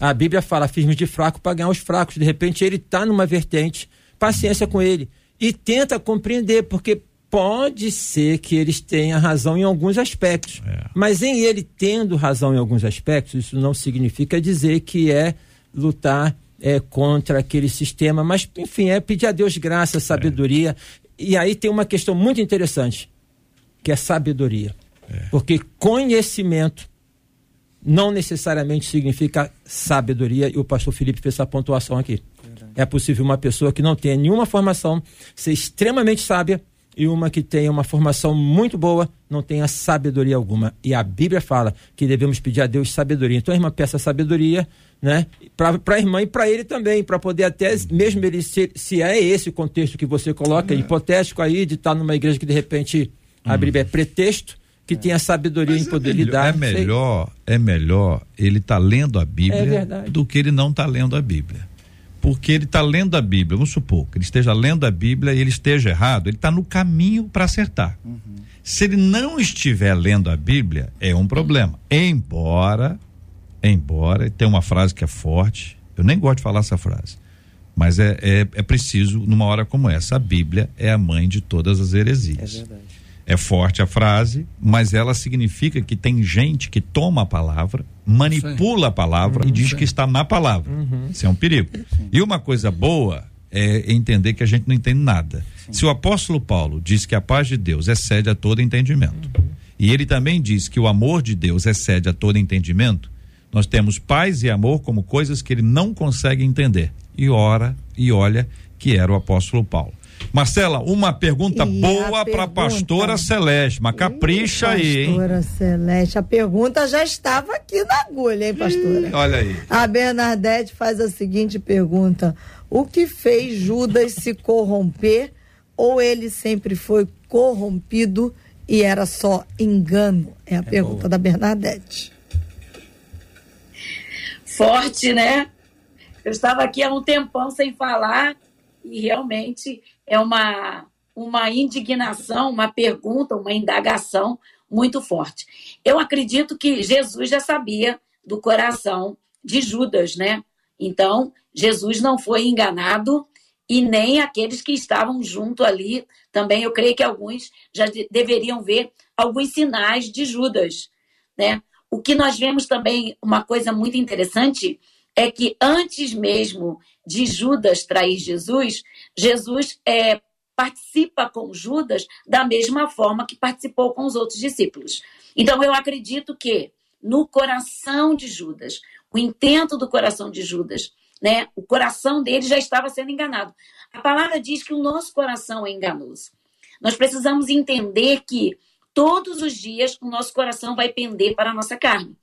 A Bíblia fala firme de fraco para ganhar os fracos. De repente ele está numa vertente, paciência com ele. E tenta compreender, porque pode ser que eles tenham razão em alguns aspectos. É. Mas em ele tendo razão em alguns aspectos, isso não significa dizer que é lutar é, contra aquele sistema. Mas, enfim, é pedir a Deus graça, sabedoria. É. E aí tem uma questão muito interessante, que é sabedoria. É. Porque conhecimento não necessariamente significa sabedoria, e o pastor Felipe fez essa pontuação aqui. É possível uma pessoa que não tenha nenhuma formação ser extremamente sábia e uma que tenha uma formação muito boa não tenha sabedoria alguma. E a Bíblia fala que devemos pedir a Deus sabedoria. Então a irmã peça sabedoria, né? Para a irmã e para ele também, para poder até, mesmo ele se, se é esse o contexto que você coloca, é. hipotético aí, de estar numa igreja que de repente a Bíblia é pretexto, que tenha sabedoria Mas em poder é lidar. É melhor, é melhor ele estar tá lendo a Bíblia é do que ele não estar tá lendo a Bíblia porque ele está lendo a Bíblia, vamos supor que ele esteja lendo a Bíblia e ele esteja errado, ele está no caminho para acertar. Uhum. Se ele não estiver lendo a Bíblia, é um problema. Embora, embora, tem uma frase que é forte, eu nem gosto de falar essa frase, mas é, é, é preciso, numa hora como essa, a Bíblia é a mãe de todas as heresias. É verdade. É forte a frase, mas ela significa que tem gente que toma a palavra, manipula a palavra uhum, e diz sim. que está na palavra. Uhum. Isso é um perigo. Sim. E uma coisa boa é entender que a gente não entende nada. Sim. Se o apóstolo Paulo diz que a paz de Deus excede a todo entendimento, uhum. e ele também diz que o amor de Deus excede a todo entendimento, nós temos paz e amor como coisas que ele não consegue entender. E ora e olha que era o apóstolo Paulo. Marcela, uma pergunta e boa para a pastora Celeste, mas capricha aí, hein? Pastora Celeste, a pergunta já estava aqui na agulha, hein, pastora? Ih, olha aí. A Bernadette faz a seguinte pergunta: O que fez Judas se corromper ou ele sempre foi corrompido e era só engano? É a é pergunta boa. da Bernadette. Forte, né? Eu estava aqui há um tempão sem falar e realmente é uma, uma indignação, uma pergunta, uma indagação muito forte. Eu acredito que Jesus já sabia do coração de Judas, né? Então, Jesus não foi enganado e nem aqueles que estavam junto ali. Também eu creio que alguns já de deveriam ver alguns sinais de Judas, né? O que nós vemos também, uma coisa muito interessante, é que antes mesmo de Judas trair Jesus, Jesus é, participa com Judas da mesma forma que participou com os outros discípulos. Então, eu acredito que no coração de Judas, o intento do coração de Judas. Né? O coração dele já estava sendo enganado. A palavra diz que o nosso coração é enganoso. Nós precisamos entender que todos os dias o nosso coração vai pender para a nossa carne.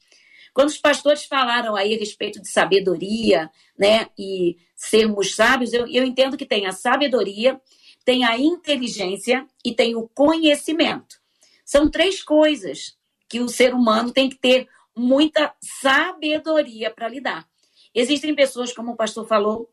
Quando os pastores falaram aí a respeito de sabedoria, né, e sermos sábios, eu, eu entendo que tem a sabedoria, tem a inteligência e tem o conhecimento. São três coisas que o ser humano tem que ter muita sabedoria para lidar. Existem pessoas, como o pastor falou,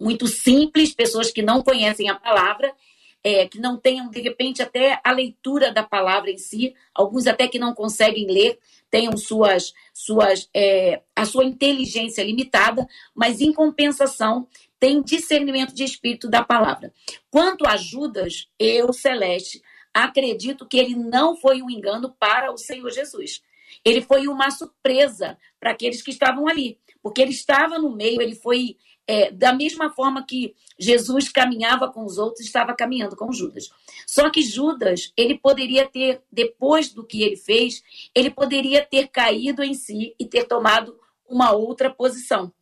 muito simples, pessoas que não conhecem a palavra, é, que não tenham, de repente, até a leitura da palavra em si, alguns até que não conseguem ler, tenham suas, suas, é, a sua inteligência limitada, mas em compensação tem discernimento de espírito da palavra. Quanto a Judas, eu, Celeste, acredito que ele não foi um engano para o Senhor Jesus. Ele foi uma surpresa para aqueles que estavam ali, porque ele estava no meio, ele foi é, da mesma forma que Jesus caminhava com os outros, estava caminhando com Judas. Só que Judas, ele poderia ter, depois do que ele fez, ele poderia ter caído em si e ter tomado uma outra posição.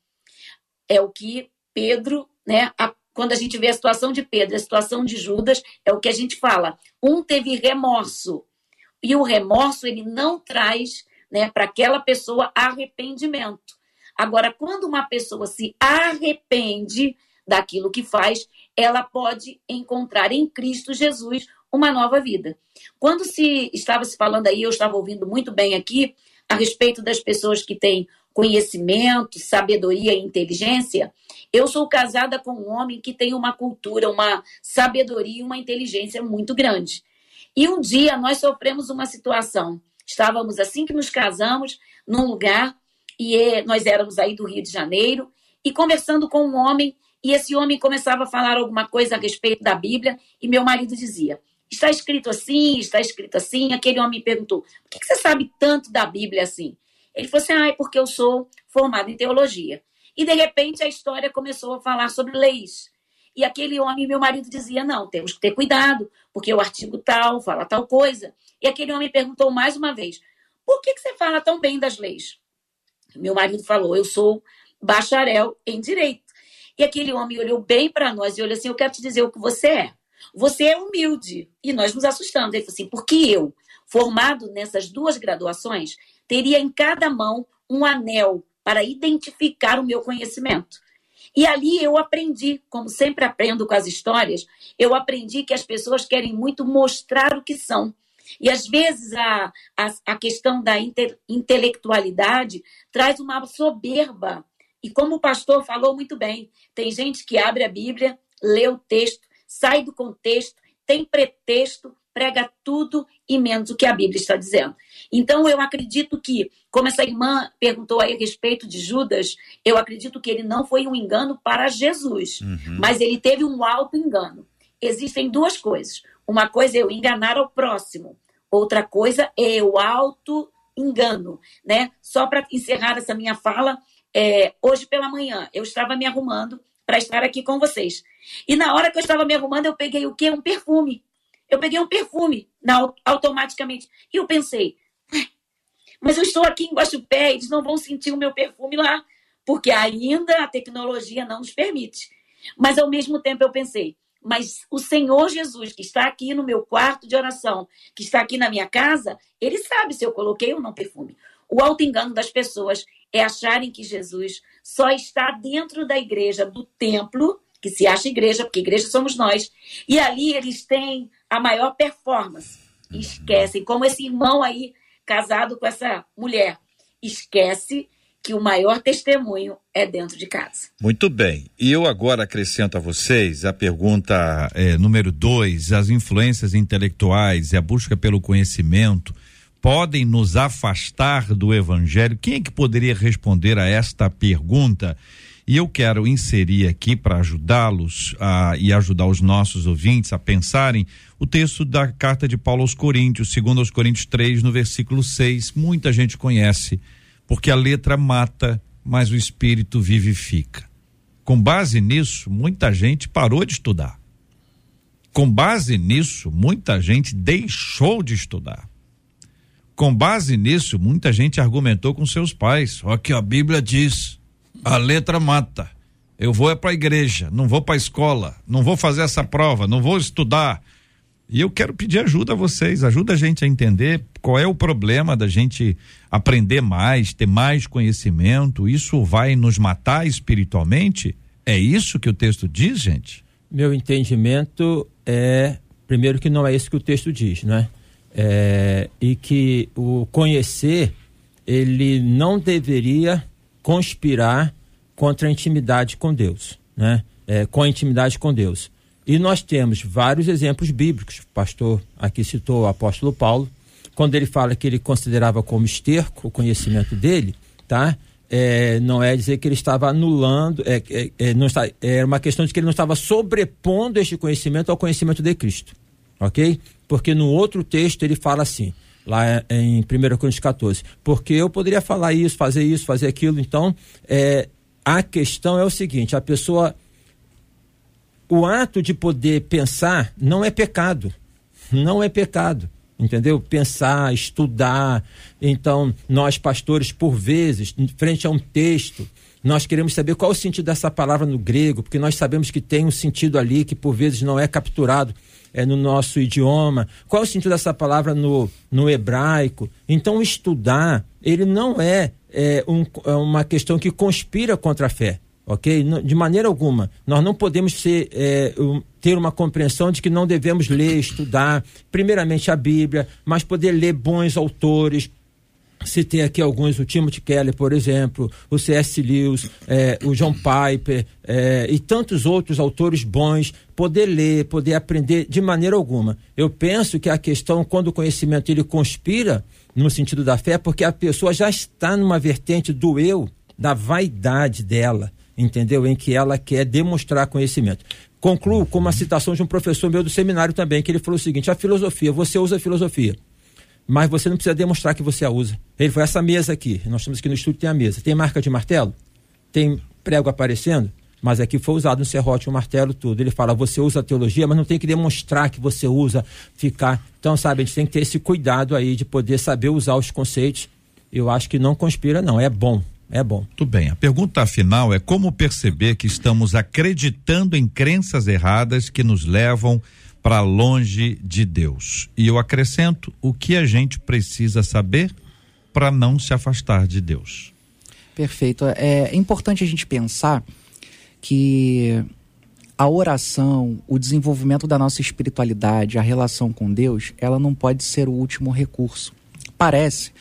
É o que Pedro, né, a, quando a gente vê a situação de Pedro, a situação de Judas, é o que a gente fala. Um teve remorso, e o remorso ele não traz né, para aquela pessoa arrependimento. Agora, quando uma pessoa se arrepende daquilo que faz, ela pode encontrar em Cristo Jesus uma nova vida. Quando se estava se falando aí, eu estava ouvindo muito bem aqui a respeito das pessoas que têm conhecimento, sabedoria e inteligência. Eu sou casada com um homem que tem uma cultura, uma sabedoria e uma inteligência muito grande. E um dia nós sofremos uma situação. Estávamos assim que nos casamos, num lugar e é, nós éramos aí do Rio de Janeiro, e conversando com um homem, e esse homem começava a falar alguma coisa a respeito da Bíblia, e meu marido dizia: Está escrito assim, está escrito assim. Aquele homem perguntou: Por que você sabe tanto da Bíblia assim? Ele falou assim: Ah, é porque eu sou formado em teologia. E de repente a história começou a falar sobre leis. E aquele homem, meu marido, dizia: Não, temos que ter cuidado, porque o artigo tal fala tal coisa. E aquele homem perguntou mais uma vez: Por que, que você fala tão bem das leis? Meu marido falou: Eu sou bacharel em direito. E aquele homem olhou bem para nós e olhou assim: Eu quero te dizer o que você é. Você é humilde. E nós nos assustamos. Ele falou assim: Porque eu, formado nessas duas graduações, teria em cada mão um anel para identificar o meu conhecimento. E ali eu aprendi, como sempre aprendo com as histórias, eu aprendi que as pessoas querem muito mostrar o que são. E às vezes a, a, a questão da intelectualidade traz uma soberba. E como o pastor falou muito bem, tem gente que abre a Bíblia, lê o texto, sai do contexto, tem pretexto, prega tudo e menos o que a Bíblia está dizendo. Então, eu acredito que, como essa irmã perguntou aí a respeito de Judas, eu acredito que ele não foi um engano para Jesus, uhum. mas ele teve um alto engano. Existem duas coisas. Uma coisa é eu enganar ao próximo, outra coisa é o auto engano, né? Só para encerrar essa minha fala, é, hoje pela manhã eu estava me arrumando para estar aqui com vocês. E na hora que eu estava me arrumando, eu peguei o quê? Um perfume. Eu peguei um perfume na, automaticamente. E eu pensei, mas eu estou aqui em Guaxupé, eles não vão sentir o meu perfume lá, porque ainda a tecnologia não nos permite. Mas ao mesmo tempo eu pensei, mas o Senhor Jesus, que está aqui no meu quarto de oração, que está aqui na minha casa, ele sabe se eu coloquei ou não perfume. O alto engano das pessoas é acharem que Jesus só está dentro da igreja, do templo, que se acha igreja, porque igreja somos nós, e ali eles têm a maior performance. Esquecem, como esse irmão aí casado com essa mulher, esquece que o maior testemunho é dentro de casa. Muito bem. E eu agora acrescento a vocês a pergunta é, número dois: as influências intelectuais e a busca pelo conhecimento podem nos afastar do evangelho? Quem é que poderia responder a esta pergunta? E eu quero inserir aqui para ajudá-los e ajudar os nossos ouvintes a pensarem o texto da carta de Paulo aos Coríntios, segundo aos Coríntios 3, no versículo 6. Muita gente conhece porque a letra mata, mas o espírito vivifica. Com base nisso, muita gente parou de estudar. Com base nisso, muita gente deixou de estudar. com base nisso, muita gente argumentou com seus pais. Ó, que a Bíblia diz: a letra mata. Eu vou é para a igreja, não vou para a escola, não vou fazer essa prova, não vou estudar. E eu quero pedir ajuda a vocês, ajuda a gente a entender qual é o problema da gente aprender mais, ter mais conhecimento. Isso vai nos matar espiritualmente? É isso que o texto diz, gente? Meu entendimento é, primeiro, que não é isso que o texto diz, né? É, e que o conhecer, ele não deveria conspirar contra a intimidade com Deus, né? É, com a intimidade com Deus. E nós temos vários exemplos bíblicos. O pastor aqui citou o apóstolo Paulo, quando ele fala que ele considerava como esterco o conhecimento dele, tá? É, não é dizer que ele estava anulando, é, é, é não está, é uma questão de que ele não estava sobrepondo este conhecimento ao conhecimento de Cristo, ok? Porque no outro texto ele fala assim, lá em 1 Coríntios 14, porque eu poderia falar isso, fazer isso, fazer aquilo, então é, a questão é o seguinte: a pessoa. O ato de poder pensar não é pecado. Não é pecado. Entendeu? Pensar, estudar. Então, nós, pastores, por vezes, frente a um texto, nós queremos saber qual o sentido dessa palavra no grego, porque nós sabemos que tem um sentido ali que por vezes não é capturado é, no nosso idioma. Qual o sentido dessa palavra no, no hebraico? Então, estudar, ele não é é, um, é uma questão que conspira contra a fé, ok? De maneira alguma. Nós não podemos ser, é, ter uma compreensão de que não devemos ler, estudar, primeiramente a Bíblia, mas poder ler bons autores, Citei aqui alguns, o Timothy Keller, por exemplo, o C.S. Lewis, é, o John Piper é, e tantos outros autores bons, poder ler, poder aprender de maneira alguma. Eu penso que a questão, quando o conhecimento ele conspira no sentido da fé, porque a pessoa já está numa vertente do eu, da vaidade dela, entendeu? Em que ela quer demonstrar conhecimento. Concluo com uma citação de um professor meu do seminário também, que ele falou o seguinte: a filosofia, você usa a filosofia, mas você não precisa demonstrar que você a usa. Ele falou: essa mesa aqui, nós temos aqui no estúdio tem a mesa, tem marca de martelo? Tem prego aparecendo? mas aqui foi usado um serrote, um martelo, tudo. Ele fala, você usa a teologia, mas não tem que demonstrar que você usa, ficar. Então, sabe, a gente tem que ter esse cuidado aí de poder saber usar os conceitos. Eu acho que não conspira, não, é bom. É bom. Tudo bem. A pergunta final é como perceber que estamos acreditando em crenças erradas que nos levam para longe de Deus. E eu acrescento o que a gente precisa saber para não se afastar de Deus. Perfeito. É importante a gente pensar que a oração, o desenvolvimento da nossa espiritualidade, a relação com Deus, ela não pode ser o último recurso. Parece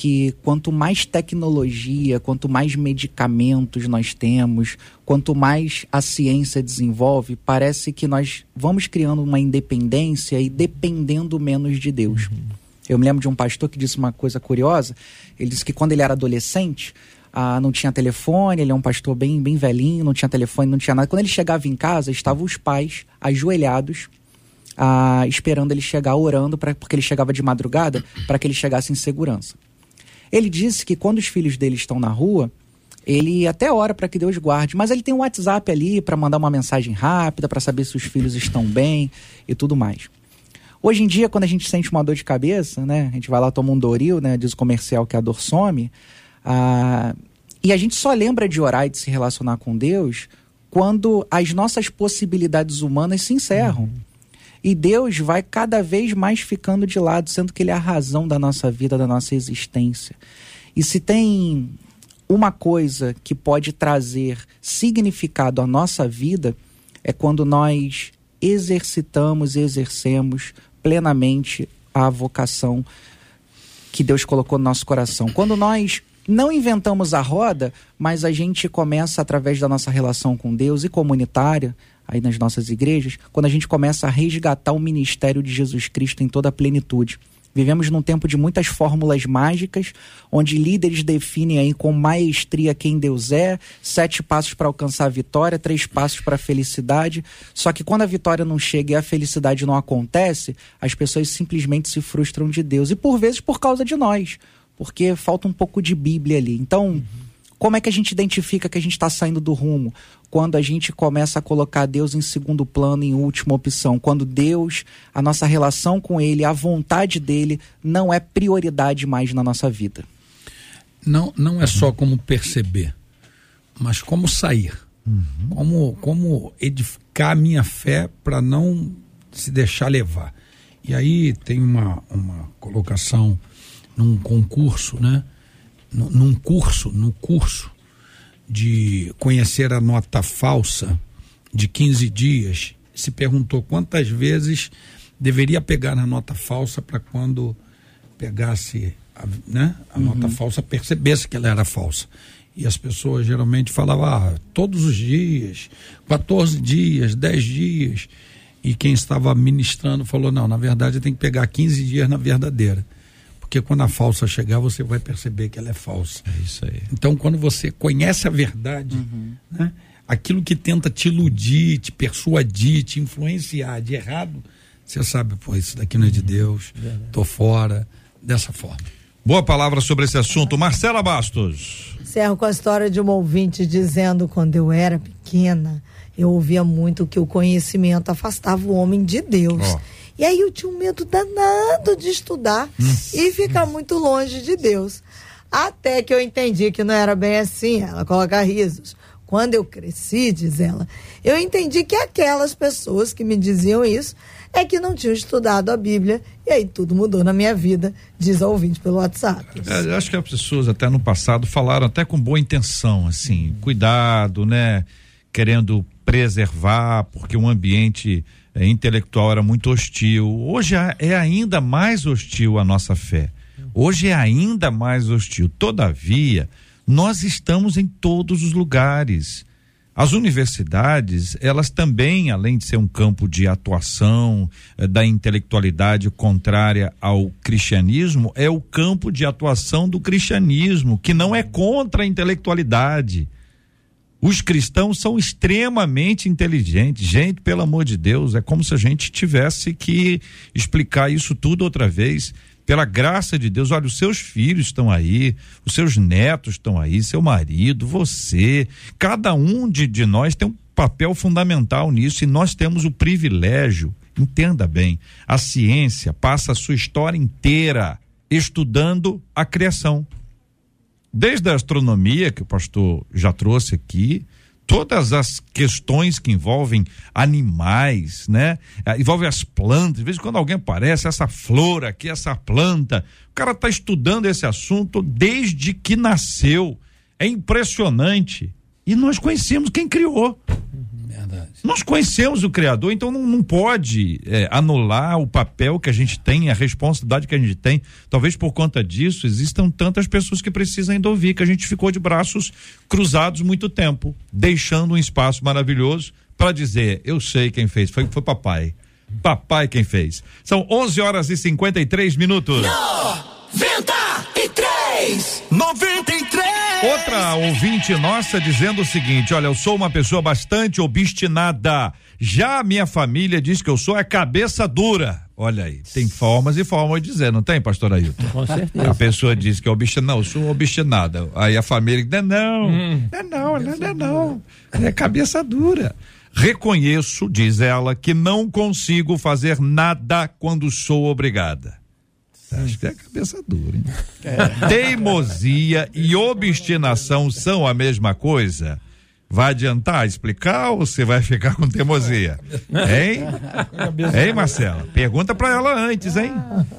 que quanto mais tecnologia, quanto mais medicamentos nós temos, quanto mais a ciência desenvolve, parece que nós vamos criando uma independência e dependendo menos de Deus. Uhum. Eu me lembro de um pastor que disse uma coisa curiosa. Ele disse que quando ele era adolescente, ah, não tinha telefone, ele é um pastor bem, bem velhinho, não tinha telefone, não tinha nada. Quando ele chegava em casa, estavam os pais ajoelhados, ah, esperando ele chegar, orando, pra, porque ele chegava de madrugada, para que ele chegasse em segurança. Ele disse que quando os filhos dele estão na rua, ele até ora para que Deus guarde, mas ele tem um WhatsApp ali para mandar uma mensagem rápida, para saber se os filhos estão bem e tudo mais. Hoje em dia, quando a gente sente uma dor de cabeça, né, a gente vai lá tomar um Doril, né, diz o comercial que a dor some, ah, e a gente só lembra de orar e de se relacionar com Deus quando as nossas possibilidades humanas se encerram. Uhum. E Deus vai cada vez mais ficando de lado, sendo que Ele é a razão da nossa vida, da nossa existência. E se tem uma coisa que pode trazer significado à nossa vida, é quando nós exercitamos e exercemos plenamente a vocação que Deus colocou no nosso coração. Quando nós não inventamos a roda, mas a gente começa através da nossa relação com Deus e comunitária, aí nas nossas igrejas, quando a gente começa a resgatar o ministério de Jesus Cristo em toda a plenitude. Vivemos num tempo de muitas fórmulas mágicas, onde líderes definem aí com maestria quem Deus é, sete passos para alcançar a vitória, três passos para a felicidade. Só que quando a vitória não chega e a felicidade não acontece, as pessoas simplesmente se frustram de Deus. E por vezes por causa de nós porque falta um pouco de Bíblia ali. Então, uhum. Como é que a gente identifica que a gente está saindo do rumo? Quando a gente começa a colocar Deus em segundo plano, em última opção. Quando Deus, a nossa relação com Ele, a vontade dele, não é prioridade mais na nossa vida. Não, não é só como perceber, mas como sair. Uhum. Como, como edificar a minha fé para não se deixar levar. E aí tem uma, uma colocação num concurso, né? Num curso, no curso de conhecer a nota falsa de 15 dias, se perguntou quantas vezes deveria pegar na nota falsa para quando pegasse a, né, a uhum. nota falsa percebesse que ela era falsa. E as pessoas geralmente falavam ah, todos os dias, 14 dias, 10 dias. E quem estava ministrando falou: não, na verdade tem que pegar 15 dias na verdadeira. Porque quando a falsa chegar, você vai perceber que ela é falsa. É isso aí. Então, quando você conhece a verdade, uhum. né, aquilo que tenta te iludir, te persuadir, te influenciar de errado, você sabe, pô, isso daqui não é de Deus, tô fora, dessa forma. Boa palavra sobre esse assunto. Marcela Bastos. Encerro com a história de uma ouvinte dizendo: quando eu era pequena, eu ouvia muito que o conhecimento afastava o homem de Deus. Oh. E aí eu tinha um medo danado de estudar e ficar muito longe de Deus. Até que eu entendi que não era bem assim, ela coloca risos. Quando eu cresci, diz ela, eu entendi que aquelas pessoas que me diziam isso é que não tinham estudado a Bíblia e aí tudo mudou na minha vida, diz a ouvinte pelo WhatsApp. É, acho que as pessoas até no passado falaram até com boa intenção, assim, cuidado, né? Querendo preservar, porque o ambiente é, intelectual era muito hostil. Hoje é ainda mais hostil a nossa fé. Hoje é ainda mais hostil. Todavia, nós estamos em todos os lugares. As universidades, elas também, além de ser um campo de atuação eh, da intelectualidade contrária ao cristianismo, é o campo de atuação do cristianismo, que não é contra a intelectualidade. Os cristãos são extremamente inteligentes. Gente, pelo amor de Deus, é como se a gente tivesse que explicar isso tudo outra vez pela graça de Deus, olha, os seus filhos estão aí, os seus netos estão aí, seu marido, você, cada um de, de nós tem um papel fundamental nisso e nós temos o privilégio, entenda bem, a ciência passa a sua história inteira estudando a criação. Desde a astronomia, que o pastor já trouxe aqui, todas as questões que envolvem animais, né? É, envolve as plantas. De vez em quando alguém aparece, essa flor aqui, essa planta. O cara está estudando esse assunto desde que nasceu. É impressionante. E nós conhecemos quem criou. Verdade. Nós conhecemos o Criador, então não, não pode é, anular o papel que a gente tem, a responsabilidade que a gente tem. Talvez por conta disso existam tantas pessoas que precisam ainda ouvir que a gente ficou de braços cruzados muito tempo, deixando um espaço maravilhoso para dizer: eu sei quem fez, foi, foi papai. Papai quem fez. São 11 horas e 53 minutos. 93! 93! Outra ouvinte nossa dizendo o seguinte: olha, eu sou uma pessoa bastante obstinada. Já a minha família diz que eu sou a cabeça dura. Olha aí, tem formas e formas de dizer, não tem, pastor Ailton? Com certeza. A pessoa diz que é obstinada, não, eu sou obstinada. Aí a família diz, não, hum. não, não, não, não, não, é cabeça dura. Reconheço, diz ela, que não consigo fazer nada quando sou obrigada. Acho que é cabeça dura, hein? É. (laughs) Teimosia e obstinação são a mesma coisa? Vai adiantar explicar ou você vai ficar com teimosia? Hein? Hein, Marcela? Pergunta para ela antes, hein?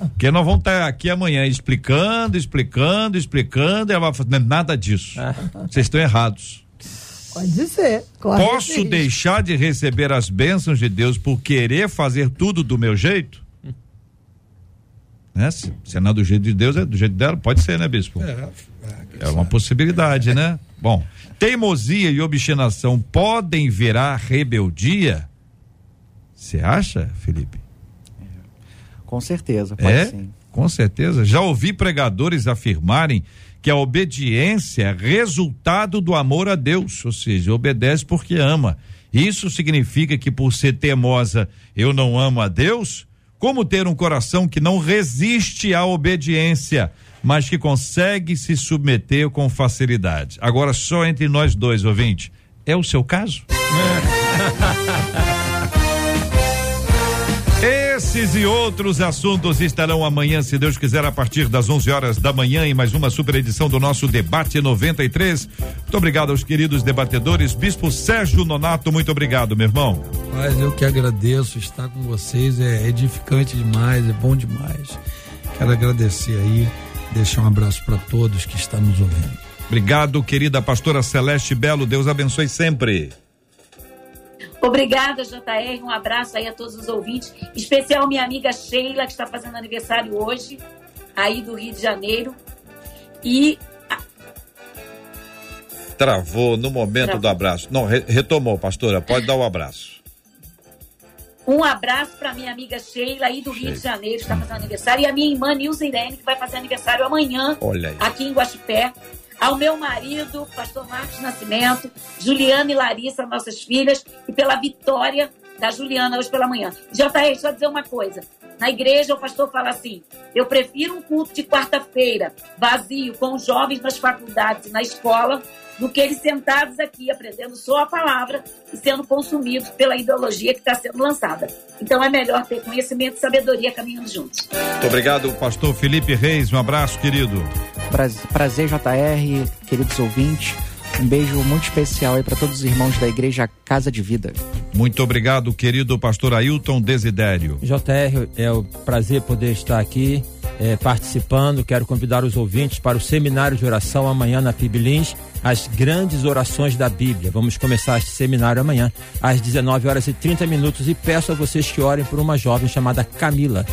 Porque nós vamos estar aqui amanhã explicando, explicando, explicando, e ela vai falar, nada disso. Vocês estão errados. Pode ser. Posso deixar de receber as bênçãos de Deus por querer fazer tudo do meu jeito? Né? Se, se não é do jeito de Deus, é do jeito dela, pode ser, né, bispo? É, é, é uma possibilidade, né? (laughs) Bom, teimosia e obstinação podem virar rebeldia? Você acha, Felipe? Com certeza, pode é? sim. Com certeza. Já ouvi pregadores afirmarem que a obediência é resultado do amor a Deus, ou seja, obedece porque ama. Isso significa que por ser teimosa eu não amo a Deus? Como ter um coração que não resiste à obediência? mas que consegue se submeter com facilidade. Agora, só entre nós dois, ouvinte, é o seu caso? (laughs) Esses e outros assuntos estarão amanhã, se Deus quiser, a partir das 11 horas da manhã, em mais uma super edição do nosso Debate 93. Muito obrigado aos queridos debatedores. Bispo Sérgio Nonato, muito obrigado, meu irmão. Mas eu que agradeço estar com vocês, é edificante demais, é bom demais. Quero agradecer aí, deixar um abraço para todos que estão nos ouvindo. Obrigado, querida pastora Celeste Belo. Deus abençoe sempre. Obrigada, JR. Um abraço aí a todos os ouvintes. Especial minha amiga Sheila, que está fazendo aniversário hoje, aí do Rio de Janeiro. E. Travou no momento Travou. do abraço. Não, re retomou, pastora. Pode dar o um abraço. Um abraço para minha amiga Sheila aí do Sheila. Rio de Janeiro, que está fazendo aniversário. E a minha irmã Nilza Irene, que vai fazer aniversário amanhã, aqui em Guaxupé ao meu marido, pastor Marcos Nascimento, Juliana e Larissa, nossas filhas, e pela vitória da Juliana hoje pela manhã. JR, deixa eu dizer uma coisa. Na igreja, o pastor fala assim: eu prefiro um culto de quarta-feira vazio, com os jovens nas faculdades e na escola, do que eles sentados aqui aprendendo só a palavra e sendo consumidos pela ideologia que está sendo lançada. Então é melhor ter conhecimento e sabedoria caminhando juntos. Muito obrigado, pastor Felipe Reis. Um abraço, querido. Prazer, JR, queridos ouvintes. Um beijo muito especial aí para todos os irmãos da Igreja Casa de Vida. Muito obrigado, querido pastor Ailton Desidério. JR, é o prazer poder estar aqui é, participando. Quero convidar os ouvintes para o seminário de oração amanhã na Pibilins, as grandes orações da Bíblia. Vamos começar este seminário amanhã às 19 horas e 30 minutos e peço a vocês que orem por uma jovem chamada Camila.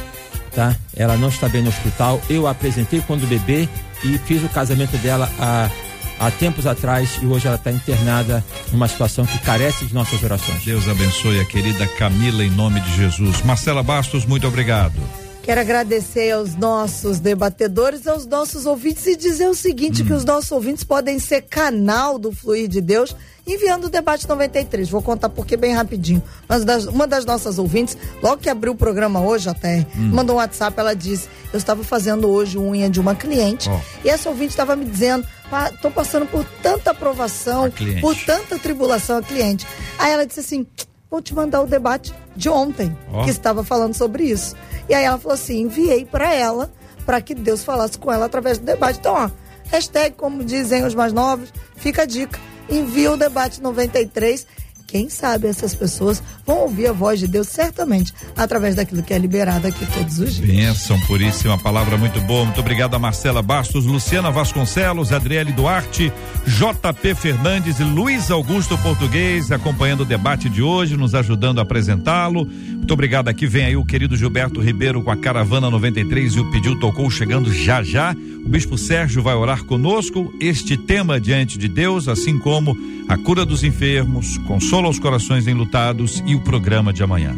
Tá? Ela não está bem no hospital. Eu a apresentei quando bebê e fiz o casamento dela há, há tempos atrás e hoje ela está internada numa situação que carece de nossas orações. Deus abençoe a querida Camila em nome de Jesus. Marcela Bastos, muito obrigado. Quero agradecer aos nossos debatedores, aos nossos ouvintes e dizer o seguinte: hum. que os nossos ouvintes podem ser canal do Fluir de Deus enviando o debate 93. Vou contar porque bem rapidinho. Uma das, uma das nossas ouvintes, logo que abriu o programa hoje, até, hum. mandou um WhatsApp, ela disse: Eu estava fazendo hoje unha de uma cliente oh. e essa ouvinte estava me dizendo: Estou passando por tanta aprovação, por tanta tribulação a cliente. Aí ela disse assim: Vou te mandar o debate de ontem, oh. que estava falando sobre isso. E aí ela falou assim: enviei para ela, para que Deus falasse com ela através do debate. Então, ó, hashtag, como dizem os mais novos, fica a dica. Envia o debate 93 quem sabe essas pessoas vão ouvir a voz de Deus certamente através daquilo que é liberado aqui todos os dias. Bênção, puríssima, palavra muito boa. Muito obrigado a Marcela Bastos, Luciana Vasconcelos, Adriele Duarte, JP Fernandes e Luiz Augusto Português acompanhando o debate de hoje, nos ajudando a apresentá-lo. Muito obrigado. Aqui vem aí o querido Gilberto Ribeiro com a Caravana 93 e o pediu tocou chegando já já. O Bispo Sérgio vai orar conosco este tema diante de Deus, assim como a cura dos enfermos, Consola os corações enlutados e o programa de amanhã.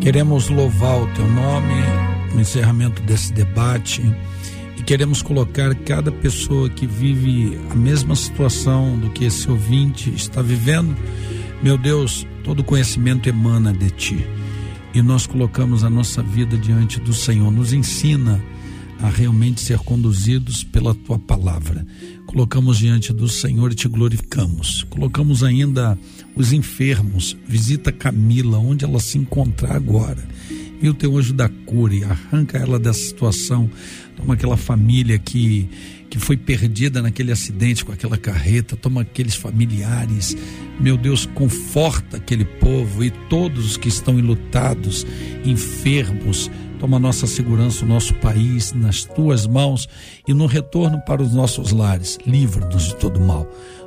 Queremos louvar o teu nome no encerramento desse debate e queremos colocar cada pessoa que vive a mesma situação do que esse ouvinte está vivendo. Meu Deus, todo conhecimento emana de ti. E nós colocamos a nossa vida diante do Senhor. Nos ensina a realmente ser conduzidos pela tua palavra. Colocamos diante do Senhor e te glorificamos. Colocamos ainda os enfermos. Visita Camila, onde ela se encontrar agora. E o teu anjo da cura e arranca ela dessa situação. Toma aquela família que, que foi perdida naquele acidente com aquela carreta. Toma aqueles familiares. Meu Deus, conforta aquele povo e todos os que estão enlutados, enfermos Toma nossa segurança, o nosso país nas tuas mãos e no retorno para os nossos lares, livra-nos de todo mal,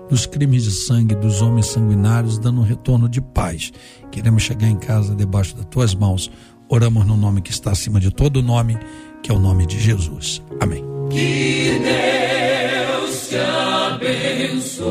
dos crimes de sangue dos homens sanguinários, dando um retorno de paz. Queremos chegar em casa debaixo das tuas mãos. Oramos no nome que está acima de todo nome, que é o nome de Jesus. Amém. Que Deus te abençoe.